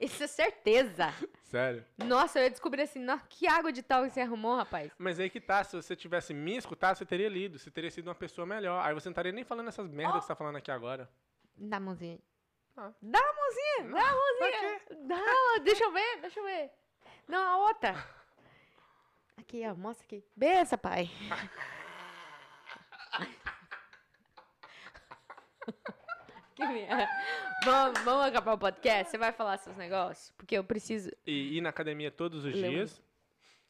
Isso é certeza. Sério? Nossa, eu ia descobrir assim, "Nó, que água de tal que você arrumou, rapaz. Mas aí que tá, se você tivesse me escutado, você teria lido, você teria sido uma pessoa melhor. Aí você não estaria nem falando essas merdas que você tá falando aqui agora. Dá mãozinha. Ah. Dá a mãozinha, dá a mãozinha. Dá, deixa eu ver, deixa eu ver. Não, a outra. Aqui, ó, mostra aqui. Bença, pai. que merda. Vamos, vamos acabar o podcast? Você vai falar seus negócios? Porque eu preciso E ir na academia todos os Leu dias,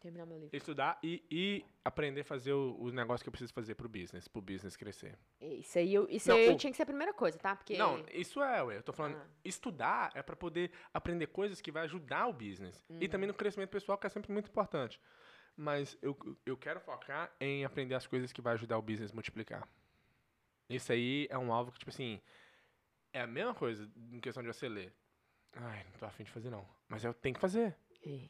terminar meu livro. estudar e, e aprender a fazer o, o negócio que eu preciso fazer pro business, pro business crescer. Isso aí, eu, isso Não, aí o- tinha que ser a primeira coisa, tá? Porque Não, isso é, ué. Eu tô falando, Ah. estudar é pra poder aprender coisas que vai ajudar o business. E Uhum. também no crescimento pessoal, que é sempre muito importante. Mas eu, eu quero focar em aprender as coisas que vai ajudar o business multiplicar. Isso aí é um alvo que, tipo assim, é a mesma coisa em questão de você ler. Ai, não tô afim de fazer, não. Mas eu tenho que fazer. É.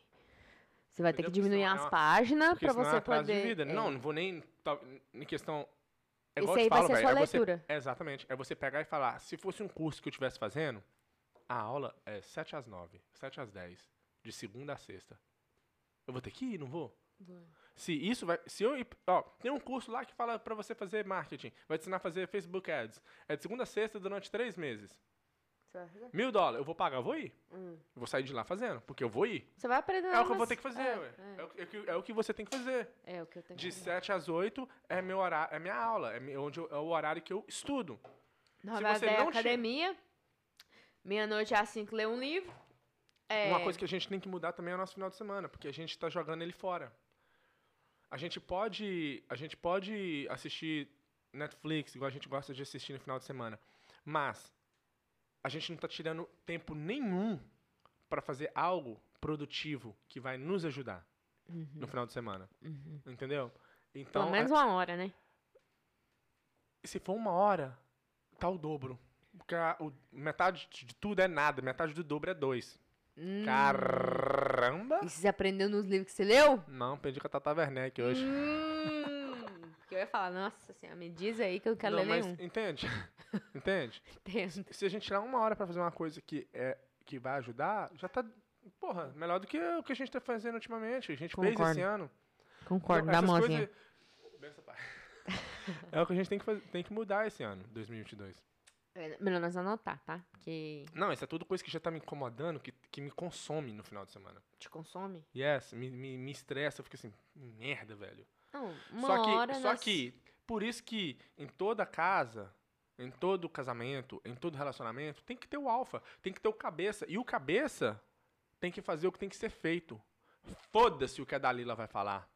Você vai ter que? Porque diminuir é as páginas senão é você poder. de vida. é. Não, não vou nem. tá, Em questão. É Isso igual aí te vai falo, ser velho, sua é você- leitura. é exatamente. É você pegar e falar, se fosse um curso que eu estivesse fazendo, a aula é 7 às 9, 7 às 10, de segunda a sexta. Eu vou ter que ir, não vou? Se isso vai. Se eu. Ó, tem um curso lá que fala pra você fazer marketing. Vai te ensinar a fazer Facebook Ads. É de segunda a sexta durante três meses. Fazer? Mil dólares. Eu vou pagar, eu vou ir. Hum. Eu vou sair de lá fazendo. Porque eu vou ir. Você vai aprender. É o que eu vou ter que fazer, é, ué. É, É, o, é o que- é o que você tem que fazer. é o que eu tenho De que fazer. 7 às 8 é, meu horário, é minha aula. É, onde eu- é o horário que eu estudo. Na se você é não academia. Meia-noite às 5 ler um livro. É, Uma coisa que a gente tem que mudar também é o nosso final de semana, porque a gente tá jogando ele fora. A gente pode, a gente pode assistir Netflix, igual a gente gosta de assistir no final de semana, mas a gente não tá tirando tempo nenhum para fazer algo produtivo que vai nos ajudar no final de semana. Entendeu? Então, Uhum. Pelo menos uma hora, né? se for uma hora, tá o dobro. Porque a- o- metade de tudo é nada, metade do dobro é dois. Hum. Caramba! E você aprendeu nos livros que você leu? Não, perdi com a Tata Werneck hoje. Hum. Porque eu ia falar, nossa senhora, me diz aí que eu quero não, ler mas nenhum. entende? entende? Entendo. Se a gente tirar uma hora pra fazer uma coisa que, é, que vai ajudar, já tá, porra, melhor do que o que a gente tá fazendo ultimamente. A gente fez Concordo. esse ano. Concordo, Então, dá mãozinha. coisas-. É o que a gente tem que, fazer, tem que mudar esse ano, 2022. É, melhor nós anotar, tá? Porque Não, isso é tudo coisa que já tá me incomodando, que, que me consome no final de semana. te consome. Yes, me, me, me estressa, eu fico assim, merda, velho. Não, uma só que, hora só nós- que, por isso que em toda casa, em todo casamento, em todo relacionamento, tem que ter o alfa, tem que ter o cabeça. E o cabeça tem que fazer o que tem que ser feito. Foda-se o que a Dalila vai falar.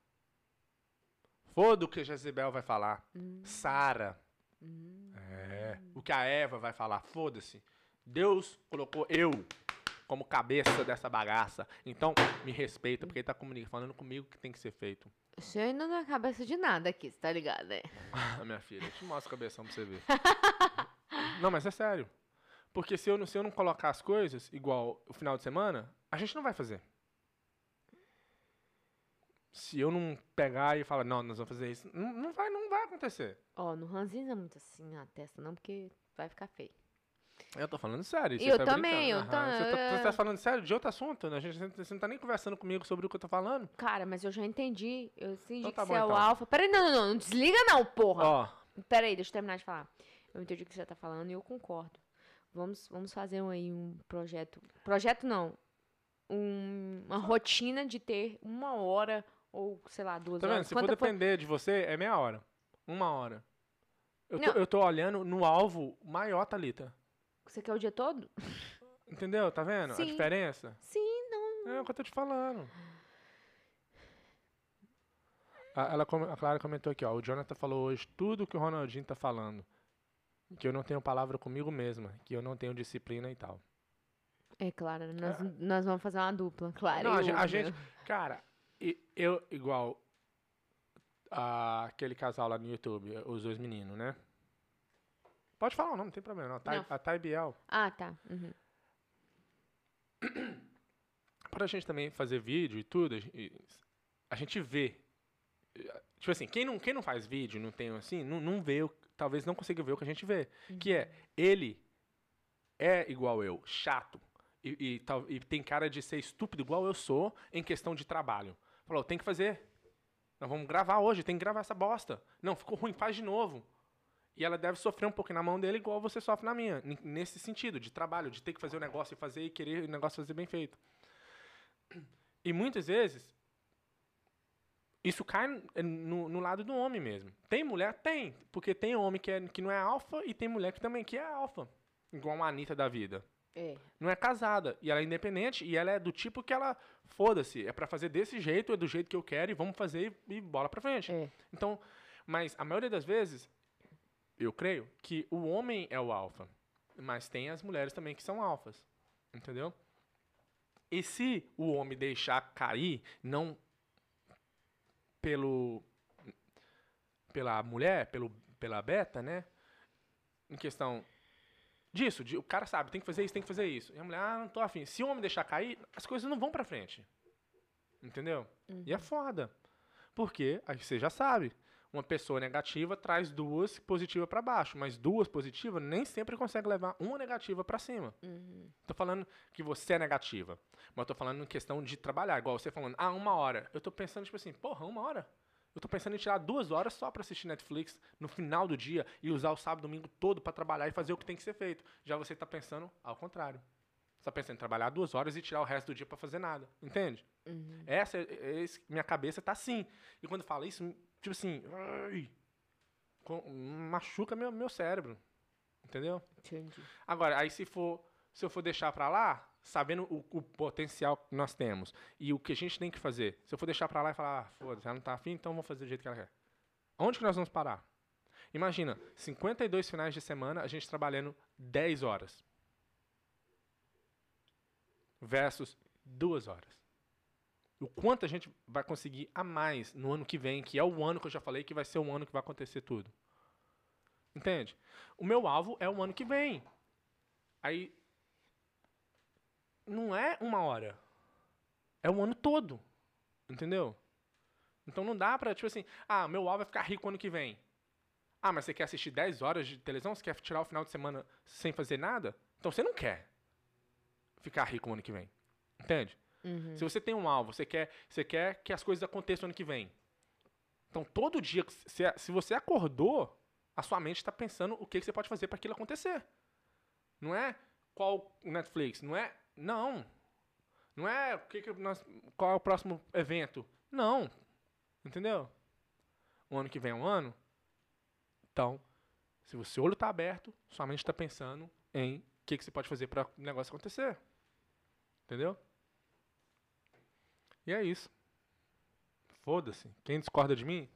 Foda o que a Jezebel vai falar. Hum. Sara. É. O que a Eva vai falar. Foda-se. Deus colocou eu como cabeça dessa bagaça. Então, me respeita, porque ele tá falando comigo que tem que ser feito. Você ainda não é cabeça de nada aqui, você tá ligado, né? Minha filha, eu te mostro o cabeção pra você ver. não, mas é sério. Porque se eu, não, se eu não colocar as coisas, igual o final de semana, a gente não vai fazer. Se eu não pegar e falar, não, nós vamos fazer isso, não, não vai, não vai acontecer. Ó, não ranzinza muito assim na testa, não, porque vai ficar feio. Eu tô falando sério. Eu tá também, eu brincando. tô- Aham. Você, tá, você tá falando sério de outro assunto, né? A gente, você não tá nem conversando comigo sobre o que eu tô falando. Cara, mas eu já entendi. Eu entendi Então tá que bom, você é o então. alfa. Peraí, não, não, não, não desliga não, porra. Ó, Peraí, deixa eu terminar de falar. Eu entendi o que você tá falando e eu concordo. Vamos, vamos fazer um, aí um projeto. Projeto não. Um- uma rotina de ter uma hora ou, sei lá, duas tá vendo? horas. Se for depender de você, é meia hora. Uma hora. Eu tô, eu tô olhando no alvo maior, Thalita. Você quer o dia todo? Entendeu? Tá vendo a Sim. diferença? Sim, não. É o que eu tô te falando. A, ela, a Clara comentou aqui, ó. O Jonathan falou hoje tudo que o Ronaldinho tá falando. Que eu não tenho palavra comigo mesma, que eu não tenho disciplina e tal. É claro, nós, nós vamos fazer uma dupla, claro. Não, a a gente-? Cara, eu, igual a- aquele casal lá no YouTube, os dois meninos, né? Pode falar o nome, não tem problema. Não. A Thay- Não. A Thay Biel. Ah, tá. Uhum. Pra gente também fazer vídeo e tudo, a gen- a gente vê. Tipo assim, quem não, quem não faz vídeo, não tem assim, não, não vê, talvez não consiga ver o que a gente vê. Que é, ele é igual eu, chato. E, e, e tem cara de ser estúpido igual eu sou em questão de trabalho. Falou, tem que fazer. Nós vamos gravar hoje, tem que gravar essa bosta. Não, ficou ruim, faz de novo. E ela deve sofrer um pouco na mão dele igual você sofre na minha. Nesse sentido, de trabalho, de ter que fazer o negócio e fazer e querer o negócio fazer bem feito. E muitas vezes, isso cai no, no lado do homem mesmo. Tem mulher? Tem. Porque tem homem que, é, que não é alfa e tem mulher que também que é alfa. Igual uma Anitta da vida. É. Não é casada. E ela é independente e ela é do tipo que ela, foda-se, é pra fazer desse jeito, é do jeito que eu quero e vamos fazer e, e bola pra frente. É. Então, mas a maioria das vezes, eu creio que o homem é o alfa. Mas tem as mulheres também que são alfas. Entendeu? E se o homem deixar cair, não pelo pela mulher, pelo pela beta, né? Em questão disso, de, o cara sabe, tem que fazer isso, tem que fazer isso. E a mulher, ah, não tô afim. Se o homem deixar cair, as coisas não vão pra frente. Entendeu? E é foda. Porque, aí você já sabe, uma pessoa negativa traz duas positivas pra baixo, mas duas positivas nem sempre consegue levar uma negativa pra cima. Uhum. Tô falando que você é negativa, mas tô falando em questão de trabalhar, igual você falando, ah, uma hora. Eu tô pensando, tipo assim, porra, uma hora? Eu tô pensando em tirar duas horas só pra assistir Netflix no final do dia e usar o sábado e domingo todo pra trabalhar e fazer o que tem que ser feito. Já você tá pensando ao contrário. Você tá pensando em trabalhar duas horas e tirar o resto do dia pra fazer nada. Entende? Uhum. Essa, é- esse- minha cabeça tá assim. E quando fala isso, tipo assim, ai, machuca meu, meu cérebro. Entendeu? Entendi. Agora, aí se for, se eu for deixar pra lá, sabendo o, o potencial que nós temos e o que a gente tem que fazer, se eu for deixar pra lá e falar, ah, foda-se, ela não tá afim, então vamos fazer do jeito que ela quer. Onde que nós vamos parar? Imagina, 52 finais de semana, a gente trabalhando 10 horas. Versus 2 horas. O quanto a gente vai conseguir a mais no ano que vem, que é o ano que eu já falei que vai ser o ano que vai acontecer tudo. Entende? O meu alvo é o ano que vem. Aí. Não é uma hora. É o ano todo. Entendeu? Então não dá pra, tipo assim, ah, meu alvo é ficar rico ano que vem. Ah, mas você quer assistir 10 horas de televisão? Você quer tirar o final de semana sem fazer nada? Então você não quer ficar rico ano que vem. Entende? Uhum. Se você tem um alvo, você quer, você quer que as coisas aconteçam ano que vem. Então, todo dia, se, se você acordou, a sua mente está pensando o que, que você pode fazer para aquilo acontecer. Não é qual Netflix, não é. Não. Não é o que que nós, qual é o próximo evento. Não. Entendeu? O ano que vem é um ano. Então, se o seu olho está aberto, sua mente está pensando em o que, que você pode fazer para o negócio acontecer. Entendeu? E é isso. Foda-se. Quem discorda de mim,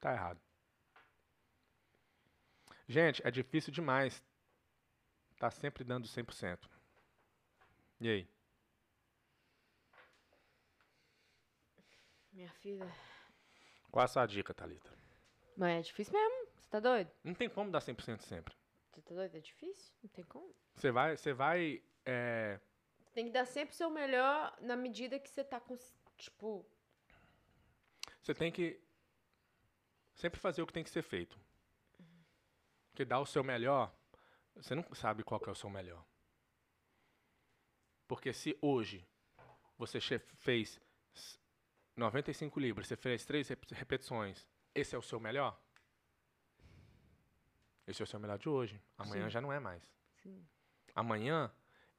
tá errado. Gente, é difícil demais. Tá sempre dando 100%. E aí? Minha filha. Qual a sua dica, Thalita? Mas é difícil mesmo. Você tá doido? Não tem como dar 100% sempre. Você tá doido? É difícil? Não tem como. Você vai, você vai, é, Tem que dar sempre o seu melhor na medida que você tá com. Tipo. você tem que sempre fazer o que tem que ser feito. Porque dar o seu melhor, você não sabe qual é o seu melhor. Porque se hoje você fez s- 95 libras, você fez três rep- repetições, esse é o seu melhor? Esse é o seu melhor de hoje. Amanhã Sim. já não é mais. Sim. Amanhã,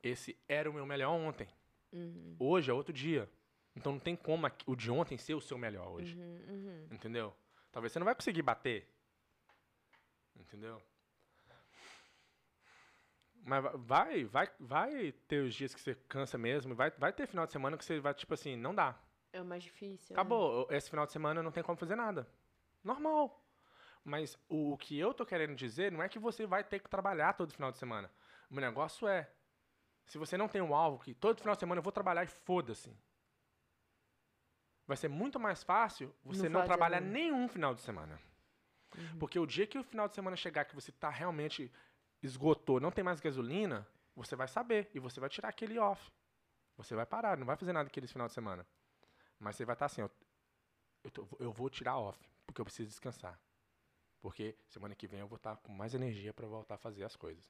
esse era o meu melhor ontem. Uhum. Hoje é outro dia. Então não tem como o de ontem ser o seu melhor hoje. Uhum, uhum. Entendeu? Talvez você não vai conseguir bater. Entendeu? Mas va- vai, vai, vai ter os dias que você cansa mesmo. Vai, vai ter final de semana que você vai, tipo assim, não dá. É o mais difícil. né? Acabou. Esse final de semana não tem como fazer nada. Normal. Mas o, o que eu tô querendo dizer não é que você vai ter que trabalhar todo final de semana. O negócio é, se você não tem um alvo que todo final de semana eu vou trabalhar e foda-se. Vai ser muito mais fácil você Não não, trabalhar nada. nenhum final de semana. Uhum. Porque o dia que o final de semana chegar que você tá realmente esgotou, não tem mais gasolina, você vai saber e você vai tirar aquele off. Você vai parar, não vai fazer nada aquele final de semana. Mas você vai estar assim, ó, eu, tô- eu vou tirar off, porque eu preciso descansar. Porque semana que vem eu vou estar com mais energia para voltar a fazer as coisas.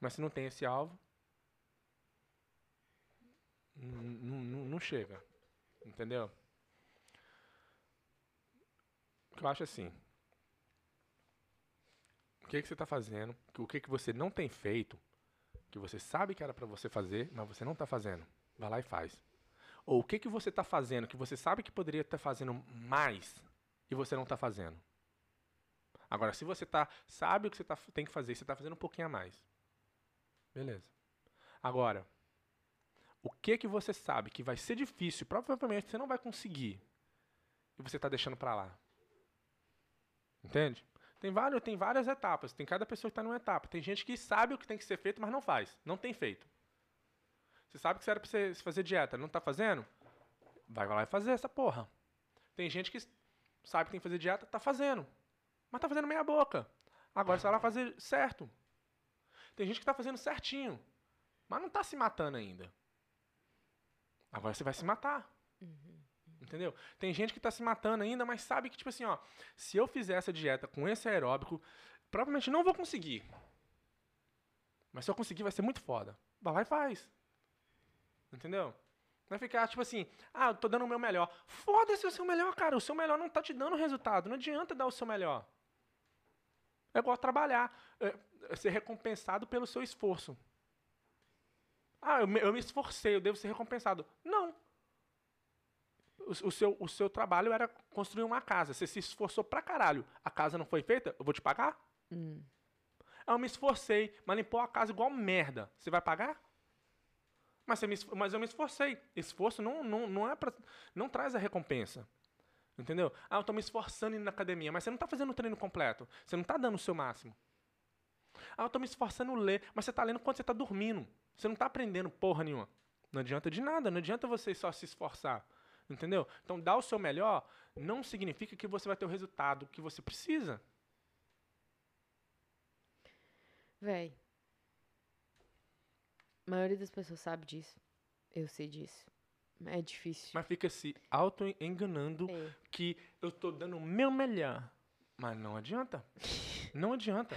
Mas se não tem esse alvo, não chega. Entendeu? Eu acho assim. O que, que você está fazendo? O que, que você não tem feito? Que você sabe que era para você fazer, mas você não está fazendo. Vai lá e faz. Ou o que, que você está fazendo que você sabe que poderia estar fazendo mais e você não está fazendo? Agora, se você tá, sabe o que você tá, tem que fazer, você está fazendo um pouquinho a mais. Beleza. Agora, o que que você sabe que vai ser difícil, provavelmente você não vai conseguir, e você está deixando para lá? Entende? Tem, vários, tem várias etapas, tem cada pessoa que está numa etapa. Tem gente que sabe o que tem que ser feito, mas não faz. Não tem feito. Você sabe que você era para você fazer dieta, não está fazendo? Vai lá e fazer essa porra. Tem gente que sabe que tem que fazer dieta, está fazendo. Mas tá fazendo meia boca. Agora você vai lá fazer certo. Tem gente que tá fazendo certinho, mas não tá se matando ainda. Agora você vai se matar. Entendeu? Tem gente que tá se matando ainda, mas sabe que, tipo assim, ó, se eu fizer essa dieta com esse aeróbico, provavelmente não vou conseguir. Mas se eu conseguir, vai ser muito foda. Vai lá e faz. Entendeu? Vai ficar tipo assim, ah, eu tô dando o meu melhor. Foda-se o seu melhor, cara. O seu melhor não tá te dando resultado. Não adianta dar o seu melhor. É igual trabalhar, é, é ser recompensado pelo seu esforço. Ah, eu me, eu me esforcei, eu devo ser recompensado. Não. O, o seu, o seu trabalho era construir uma casa. Você se esforçou pra caralho. A casa não foi feita, eu vou te pagar? Hum. Ah, eu me esforcei, mas limpou a casa igual merda. Você vai pagar? Mas, você me mas eu me esforcei. Esforço não, não, não, é pra, não traz a recompensa. Entendeu? Ah, eu tô me esforçando indo na academia, mas você não tá fazendo o treino completo. Você não tá dando o seu máximo. Ah, eu tô me esforçando ler, mas você tá lendo quando você tá dormindo. Você não tá aprendendo porra nenhuma. Não adianta de nada, não adianta você só se esforçar. Entendeu? Então, dar o seu melhor não significa que você vai ter o resultado que você precisa. Véi. A maioria das pessoas sabe disso. Eu sei disso. É difícil. Mas fica se auto-enganando É. que eu tô dando o meu melhor. Mas não adianta. Não adianta.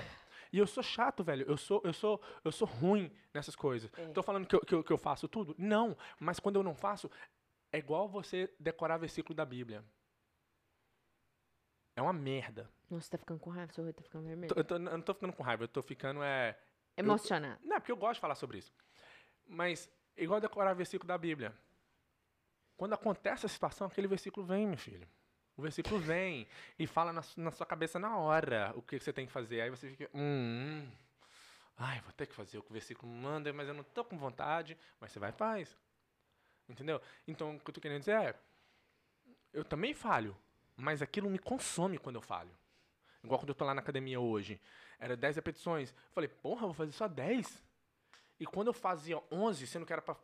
E eu sou chato, velho. Eu sou, eu sou, eu sou ruim nessas coisas. É. Tô falando que eu, que, eu, que eu faço tudo? Não. Mas quando eu não faço, é igual você decorar versículo da Bíblia. É uma merda. Nossa, tá ficando com raiva, seu rosto tá ficando vermelho. Tô- eu, tô- eu não tô ficando com raiva, eu tô ficando é. Emocionado. Não, é porque eu gosto de falar sobre isso. Mas, igual decorar versículo da Bíblia. Quando acontece a situação, aquele versículo vem, meu filho. O versículo vem e fala na, na sua cabeça na hora o que, você tem que fazer. Aí você fica, hum, hum. Ai, vou ter que fazer o que o versículo manda, mas eu não tô com vontade. Mas você vai e faz. Entendeu? Então, o que eu tô querendo dizer é, eu também falho, mas aquilo me consome quando eu falho. Igual quando eu tô lá na academia hoje. Era 10 repetições. Eu falei, porra, vou fazer só 10? E quando eu fazia 11, sendo que era pra.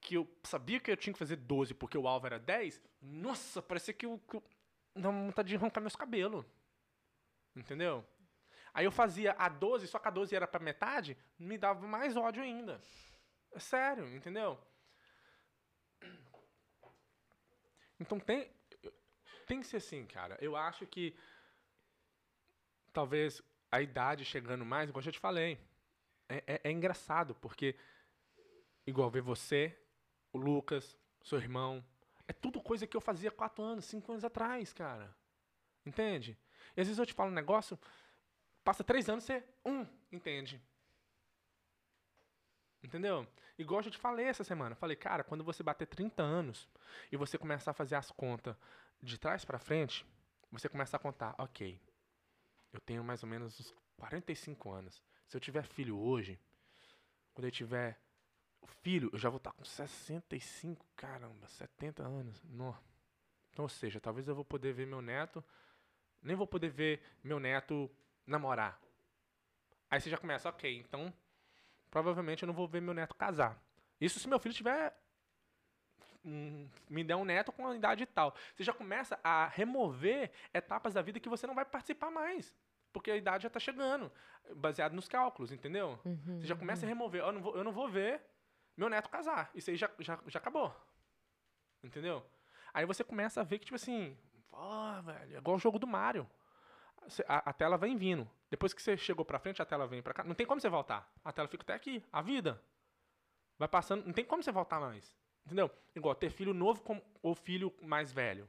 que eu sabia que eu tinha que fazer 12 porque o alvo era 10, nossa, parecia que. Que eu dava vontade de arrancar meus cabelos. Entendeu? Aí eu fazia a 12, só que a 12 era pra metade, me dava mais ódio ainda. É sério, entendeu? Então tem. Tem que ser assim, cara. Eu acho que. Talvez a idade chegando mais, igual eu já te falei. É, é- é engraçado, porque. Igual ver você, o Lucas, seu irmão. É tudo coisa que eu fazia quatro anos, cinco anos atrás, cara. Entende? E às vezes eu te falo um negócio, passa três anos, você. Um, entende? Entendeu? Igual eu te falei essa semana. Falei, cara, quando você bater 30 anos e você começar a fazer as contas de trás pra frente, você começa a contar, ok, eu tenho mais ou menos uns 45 anos. Se eu tiver filho hoje, quando eu tiver filho, eu já vou estar com 65, caramba, 70 anos. Não. Então, ou seja, talvez eu vou poder ver meu neto, nem vou poder ver meu neto namorar. Aí você já começa, ok, então provavelmente eu não vou ver meu neto casar. Isso se meu filho tiver um, me der um neto com a idade tal. Você já começa a remover etapas da vida que você não vai participar mais. Porque a idade já está chegando, baseado nos cálculos, entendeu? Uhum, você já começa a remover. Eu não, vou, eu não vou ver meu neto casar. Isso aí já, já, já acabou. Entendeu? Aí você começa a ver que, tipo assim, ó, velho, é igual o jogo do Mario. A, a, tela vem vindo. Depois que você chegou pra frente, a tela vem pra cá. Não tem como você voltar. A tela fica até aqui. A vida. Vai passando. Não tem como você voltar mais. Entendeu? Igual ter filho novo com, ou filho mais velho.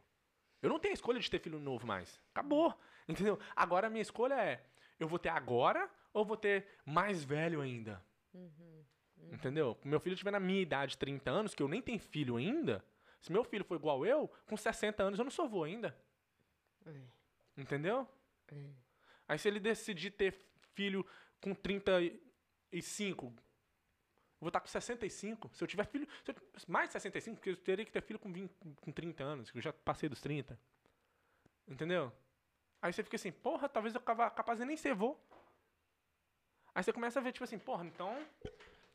Eu não tenho escolha de ter filho novo mais. Acabou. Entendeu? Agora a minha escolha é: eu vou ter agora ou vou ter mais velho ainda? Uhum, uhum. Entendeu? Meu filho tiver na minha idade, 30 anos, que eu nem tenho filho ainda. Se meu filho for igual eu, com 60 anos eu não sou avô ainda. É. Entendeu? É. Aí se ele decidir ter filho com 35, vou estar com 65. Se eu tiver filho. Eu, mais de 65, porque eu teria que ter filho com, 20, com 30 anos, que eu já passei dos 30. Entendeu? Aí você fica assim, porra, talvez eu capaz de nem ser vô. Aí você começa a ver, tipo assim, porra, então.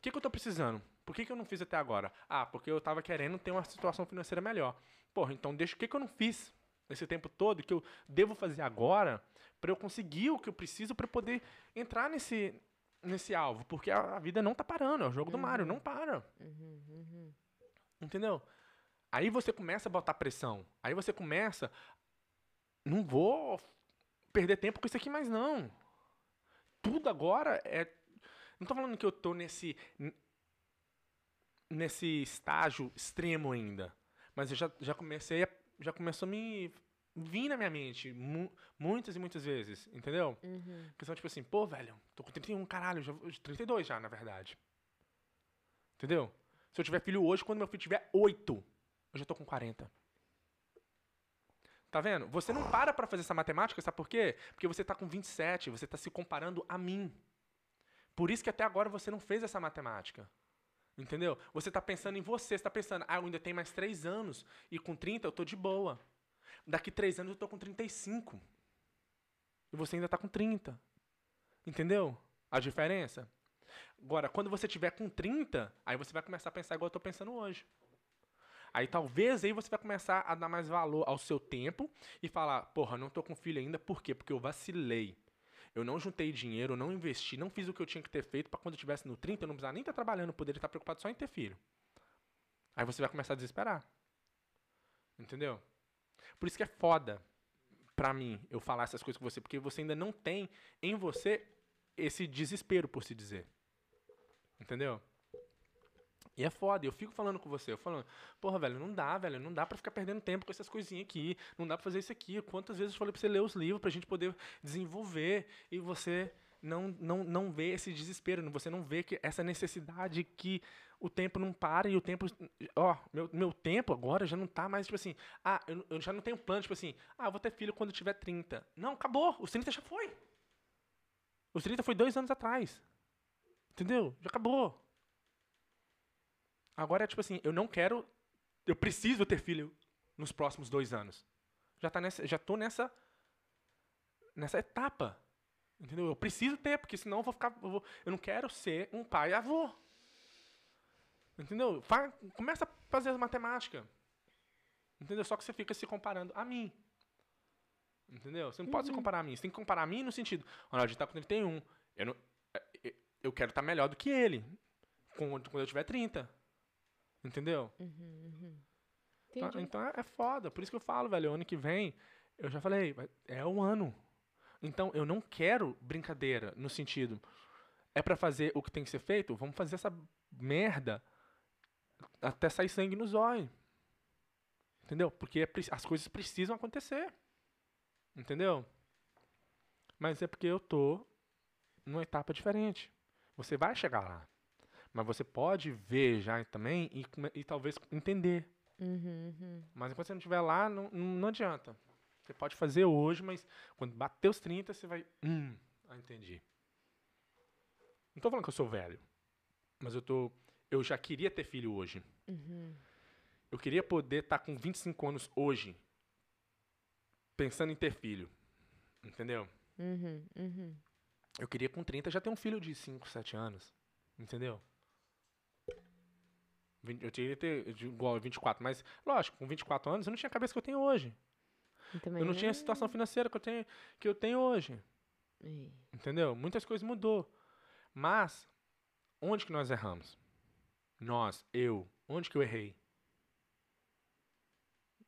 O que, que eu tô precisando? Por que, que eu não fiz até agora? Ah, porque eu tava querendo ter uma situação financeira melhor. Porra, então deixa o que, que eu não fiz nesse tempo todo que eu devo fazer agora para eu conseguir o que eu preciso para poder entrar nesse, nesse alvo, porque a, a vida não tá parando, é o jogo uhum. do Mario, não para. Uhum, uhum. Entendeu? Aí você começa a botar pressão. Aí você começa. Não vou perder tempo com isso aqui mais não. Tudo agora é. Não tô falando que eu tô nesse. nesse estágio extremo ainda. Mas eu já, já comecei a, Já começou a me vir na minha mente mu muitas e muitas vezes, entendeu? Uhum. Questão tipo assim, pô, velho, tô com 31, caralho, já, 32 já, na verdade. Entendeu? Se eu tiver filho hoje, quando meu filho tiver 8, eu já tô com 40. Tá vendo? Você não para pra fazer essa matemática, sabe por quê? Porque você tá com 27, você tá se comparando a mim. Por isso que até agora você não fez essa matemática. Entendeu? Você tá pensando em você, você tá pensando, ah, eu ainda tenho mais 3 anos, e com 30 eu tô de boa. Daqui três anos eu tô com 35. E você ainda tá com 30. Entendeu? A diferença? Agora, quando você tiver com 30, aí você vai começar a pensar igual eu tô pensando hoje. Aí talvez aí você vai começar a dar mais valor ao seu tempo e falar, porra, não tô com filho ainda, por quê? Porque eu vacilei. Eu não juntei dinheiro, eu não investi, não fiz o que eu tinha que ter feito para quando eu estivesse no 30, eu não precisar nem estar tá trabalhando, poderia estar tá preocupado só em ter filho. Aí você vai começar a desesperar. Entendeu? Por isso que é foda pra mim eu falar essas coisas com você, porque você ainda não tem em você esse desespero, por se dizer. Entendeu? E é foda, eu fico falando com você, eu falando, porra, velho, não dá, velho, não dá pra ficar perdendo tempo com essas coisinhas aqui, não dá pra fazer isso aqui. Quantas vezes eu falei pra você ler os livros pra gente poder desenvolver e você não, não, não vê esse desespero, você não vê que essa necessidade que o tempo não para e o tempo. Ó, meu, meu tempo agora já não tá mais, tipo assim. Ah, eu, eu já não tenho plano, tipo assim. Ah, vou ter filho quando tiver 30. Não, acabou. Os 30 já foi. Os 30 foi dois anos atrás. Entendeu? Já acabou. Agora é tipo assim, eu não quero. Eu preciso ter filho nos próximos dois anos. Já, tá nessa, já tô nessa. Nessa etapa. Entendeu? Eu preciso ter, porque senão eu vou ficar. Eu, vou, eu não quero ser um pai avô. Entendeu? Começa a fazer as matemáticas. Entendeu? Só que você fica se comparando a mim. Entendeu? Você não uhum. pode se uhum. comparar a mim. Você tem que comparar a mim no sentido. Olha, a gente tá com 31. Eu, não, é, é, eu quero estar tá melhor do que ele. Quando, quando eu tiver 30. Entendeu? Uhum, uhum. Então, então é, é foda. Por isso que eu falo, velho. Ano que vem, eu já falei, é o ano. Então eu não quero brincadeira no sentido. É para fazer o que tem que ser feito? Vamos fazer essa merda até sair sangue nos olhos. Entendeu? Porque é, as coisas precisam acontecer. Entendeu? Mas é porque eu tô numa etapa diferente. Você vai chegar lá. Mas você pode ver já também e, e talvez entender. Uhum, uhum. Mas enquanto você não estiver lá, não, não adianta. Você pode fazer hoje, mas quando bater os 30, você vai. Hum, ah, entendi. Não tô falando que eu sou velho. Mas eu tô eu já queria ter filho hoje. Uhum. Eu queria poder estar com 25 anos hoje, pensando em ter filho. Entendeu? Uhum. Uhum. Eu queria com 30 já ter um filho de 5, 7 anos. Entendeu? Eu queria ter de- igual a 24, mas lógico, com 24 anos eu não tinha a cabeça que eu tenho hoje. Eu também Eu não tinha a situação financeira que eu tenho, que eu tenho hoje. É. Entendeu? Muitas coisas mudou. Mas, onde que nós erramos? Nós, eu. Onde que eu errei?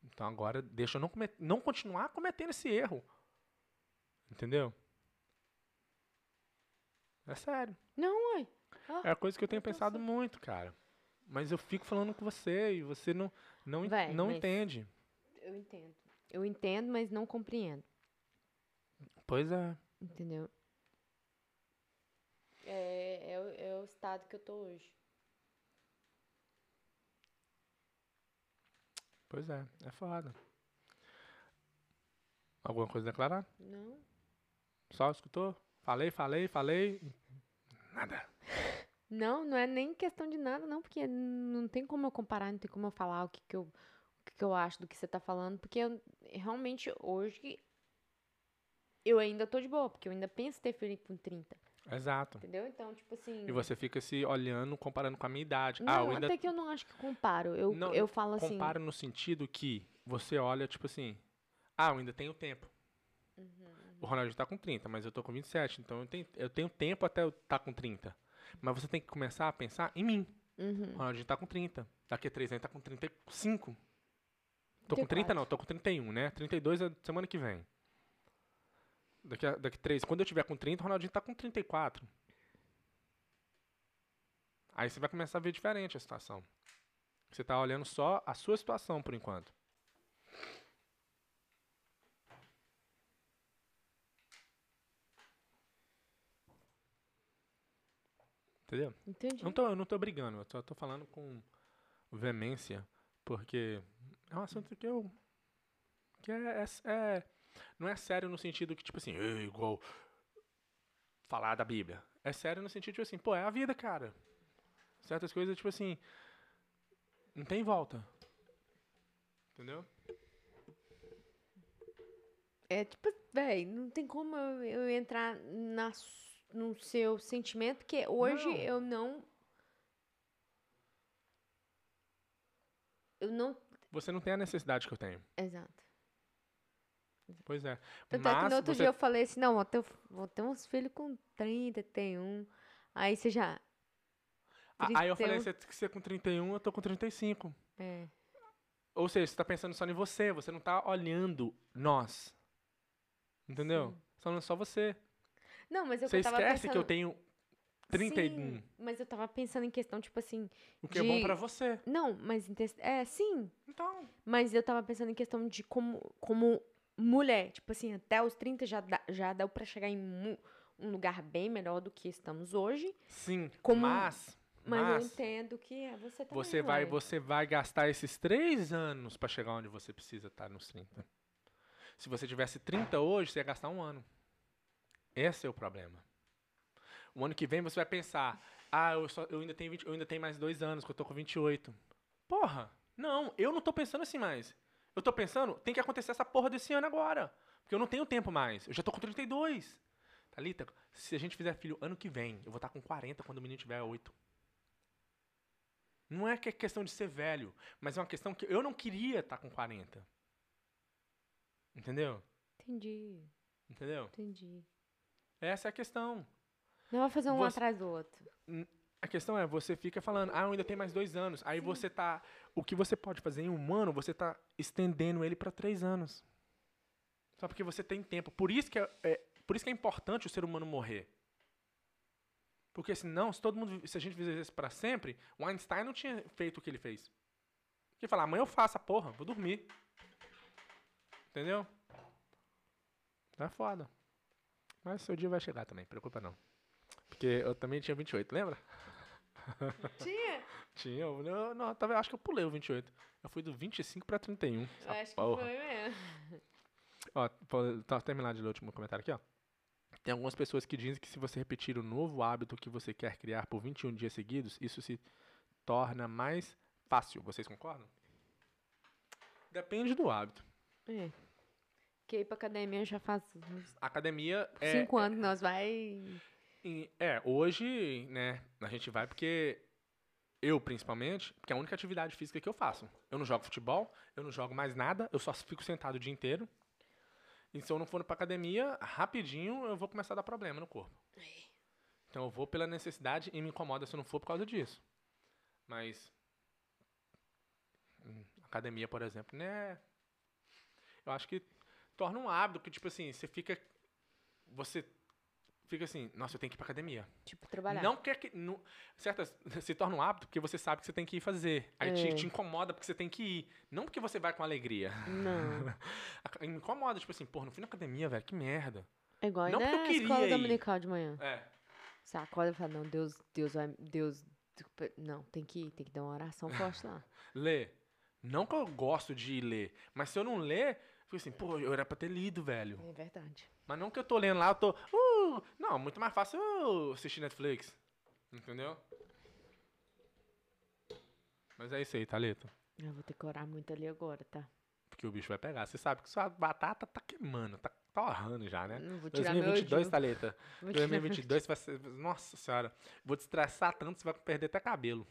Então agora deixa eu não, comet não continuar cometendo esse erro. Entendeu? É sério. Não, ué. É a coisa que eu tenho tô pensado só- muito, cara. Mas eu fico falando com você e você não, não, não entende. Eu entendo. Eu entendo, mas não compreendo. Pois é. Entendeu? É, é, o- é o estado que eu tô hoje. Pois é. É foda. Alguma coisa a declarar? Não? Só escutou? Falei, falei, falei. Nada. Não, não é nem questão de nada, não, porque não tem como eu comparar, não tem como eu falar o que, que, eu, o que, que eu acho do que você tá falando, porque eu, realmente hoje eu ainda tô de boa, porque eu ainda penso ter filho com 30, Exato. entendeu? Então, tipo assim. E você fica se olhando, comparando com a minha idade. Não, ah, eu ainda até que eu não acho que comparo. Eu, Não, eu falo assim. comparo no sentido que você olha, tipo assim, ah, eu ainda tenho tempo. Uhum, O Ronaldinho tá com 30, mas eu tô com 27, então eu tenho, eu tenho tempo até eu estar com 30. Mas você tem que começar a pensar em mim. Uhum. O Ronaldinho tá com 30. Daqui a 3 anos tá com 35. Tô com 30 34. não, tô com 31, né? 32 é semana que vem. Daqui a daqui a 3, quando eu tiver com 30, o Ronaldinho tá com 34. Aí você vai começar a ver diferente a situação. Você tá olhando só a sua situação por enquanto. Entendeu? Entendi. Não tô, eu não tô brigando, eu só tô falando com veemência, porque é um assunto que eu. que é. é- é- não é sério no sentido que, tipo assim, "Ei, igual. falar da Bíblia. É sério no sentido, tipo assim, pô, é a vida, cara. Certas coisas, tipo assim. não tem volta. Entendeu? É tipo, véi, não tem como eu, eu entrar na, no seu sentimento, porque hoje Não. eu não. Eu não. Você não tem a necessidade que eu tenho. Exato. Pois é. Tanto é que Mas no outro você- dia eu falei assim: não, vou ter, vou ter uns filhos com 30, tem um. Aí você já. Ah, Aí eu falei, 31. você que você com 31, eu tô com 35. É. Ou seja, você tá pensando só em você, você não tá olhando nós. Entendeu? Sim. Só olhando só você. Não, mas eu, Você eu tava esquece pensando... que eu tenho 31. Sim, mas eu tava pensando em questão, tipo assim. O que é bom de- pra você. Não, mas. É, sim. Então. Mas eu tava pensando em questão de como, como mulher. Tipo assim, até os 30 já dá, já dá pra chegar em um lugar bem melhor do que estamos hoje. Sim. Como- Mas. Mas, Mas, eu entendo que é você também. você vai, ué. você vai gastar esses três anos pra chegar onde você precisa estar nos 30. Se você tivesse 30 hoje, você ia gastar um ano. Esse é o problema. O ano que vem você vai pensar, ah, eu, só, eu, ainda, tenho 20 eu ainda tenho mais dois anos, que eu tô com 28. Porra, não, eu não tô pensando assim mais. Eu tô pensando, tem que acontecer essa porra desse ano agora. Porque eu não tenho tempo mais. Eu já tô com 32. Thalita, se a gente fizer filho ano que vem, eu vou estar com 40 quando o menino tiver 8. Não é que é questão de ser velho, mas é uma questão que eu não queria estar com 40. Entendeu? Entendi, Entendeu? entendi. Essa é a questão. Não vai fazer um Você- atrás do outro. A questão é, você fica falando, ah, eu ainda tenho mais dois anos. Aí você tá. O que você pode fazer em um ano, você tá estendendo ele para três anos. Só porque você tem tempo. Por isso que é, é- por isso que é importante o ser humano morrer. Porque senão, se todo mundo, se a gente fizesse para sempre, o Einstein não tinha feito o que ele fez. Ele falar, amanhã eu faço a porra, vou dormir. Entendeu? Tá foda. Mas seu dia vai chegar também, preocupa não. Porque eu também tinha 28, lembra? Tinha? Tinha, eu, eu- não, talvez, acho que eu pulei o 28. Eu fui do 25 pra 31. Eu acho que porra. foi mesmo. Ó, tá, terminar de ler o último comentário aqui, ó. Tem algumas pessoas que dizem que se você repetir o novo hábito que você quer criar por 21 dias seguidos, isso se torna mais fácil. Vocês concordam? Depende do hábito. É. Que ir pra academia já faz uns Academia é. cinco anos que nós vai. É, hoje, né, a gente vai porque eu, principalmente, porque é a única atividade física que eu faço. Eu não jogo futebol, eu não jogo mais nada, eu só fico sentado o dia inteiro. E se eu não for pra academia, rapidinho eu vou começar a dar problema no corpo. Então eu vou pela necessidade e me incomoda se eu não for por causa disso. Mas hum, academia, por exemplo, né? Eu acho que torna um hábito que tipo assim, você fica você fica assim, nossa, eu tenho que ir pra academia. Tipo, trabalhar. Não quer que. Não, certas, se torna um hábito porque você sabe que você tem que ir fazer. Aí te, É. te incomoda porque você tem que ir. Não porque você vai com alegria. Não. Incomoda, tipo assim, porra, não fui na academia, velho, que merda. É igual Não ainda porque eu escola ir. dominical de manhã. É. Você acorda e fala, não, Deus, Deus vai. Deus. Não, tem que ir, tem que dar uma oração forte lá. Ler. Não que eu gosto de ler, mas se eu não ler, fico assim, pô, eu era pra ter lido, velho. É verdade. Mas não que eu tô lendo lá, eu tô. Uh, não, muito mais fácil eu assistir Netflix. Entendeu? Mas é isso aí, Thalita. Eu vou ter que orar muito ali agora, tá? Porque o bicho vai pegar. Você sabe que sua batata tá queimando, tá torrando já, né? Não vou tirar 2022, meu. Thalita. Vou tirar meu 2022 vai ser. Nossa senhora. Vou te estressar tanto, você vai perder até cabelo.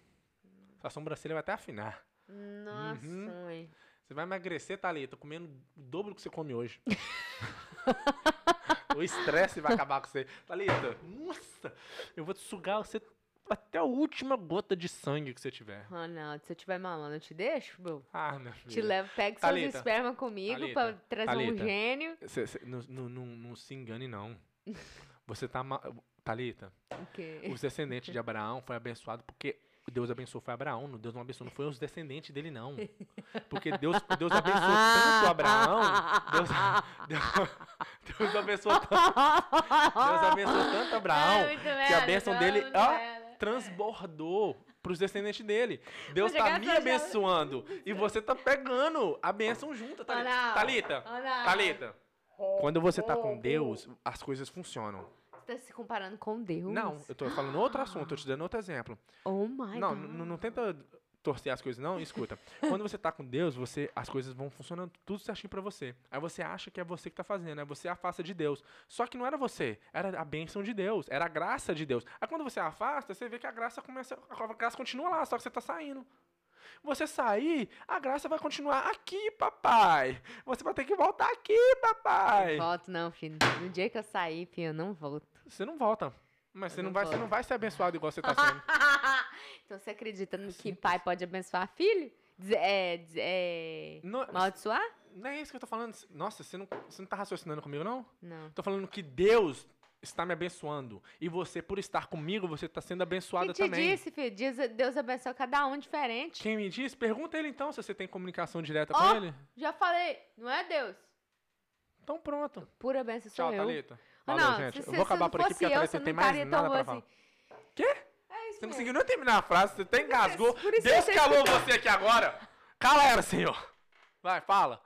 Sua sobrancelha vai até afinar. Nossa, Uhum. mãe. Você vai emagrecer, Thalita, comendo o dobro do que você come hoje. o estresse vai acabar com você. Thalita, nossa, eu vou te sugar você até a última gota de sangue que você tiver. Ronaldo, se eu tiver mamando, eu te deixo, meu? Ah, meu Te filho. levo, pega seus esperma comigo pra Thalita, trazer um Thalita. gênio. Cê- cê- não, não- não- não se engane, não. Você tá. ma- Thalita, O quê? os descendentes de Abraão foi abençoado porque Deus abençoou foi Abraão. Deus não abençoou, não foi os descendentes dele, não. Porque Deus, Deus abençoou tanto Abraão. Deus, Deus, Deus abençoou tanto. Deus abençoou tanto Abraão É que a bênção dele muito ó, transbordou pros descendentes dele. Deus tá chegar me só já- abençoando e você tá pegando a bênção junto, Thalita. Thalita. Thalita. Quando você tá com Deus, as coisas funcionam. Tá se comparando com Deus? Não, eu tô falando outro assunto, tô te dando outro exemplo. Oh my não, God. n- não tenta torcer as coisas, não. Escuta. Quando você tá com Deus, você, as coisas vão funcionando tudo certinho pra você. Aí você acha que é você que tá fazendo, aí você afasta de Deus. Só que não era você, era a bênção de Deus, era a graça de Deus. Aí quando você afasta, você vê que a graça começa, a graça continua lá, só que você tá saindo. Você sair, a graça vai continuar aqui, papai. Você vai ter que voltar aqui, papai. Não volto não, filho. No dia que eu sair, filho, eu não volto. Você não volta. Mas você não, não vai, você não vai ser abençoado igual você tá sendo. então você acredita no que pai pode abençoar filho? É, é, Não, amaldiçoar? não é isso que eu tô falando. Nossa, você não, você não tá raciocinando comigo, não? Não. Tô falando que Deus está me abençoando. E você, por estar comigo, você está sendo abençoada Quem te também. disse, filho? Deus abençoa cada um diferente. Quem me disse? Pergunta ele então se você tem comunicação direta Ó, com ele. Já falei, não é Deus. Então pronto. Pura benção sou Tchau, eu. Thalita. Valeu, não, gente. se, eu vou acabar por aqui porque eu, Thalita você não tem mais nada pra falar. assim. Quê? É Você não conseguiu nem terminar a frase, você até engasgou. Deus calou você aqui agora. Cala ela, Senhor. Vai, fala.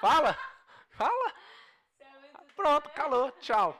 Fala. Fala. Pronto, calou. Tchau.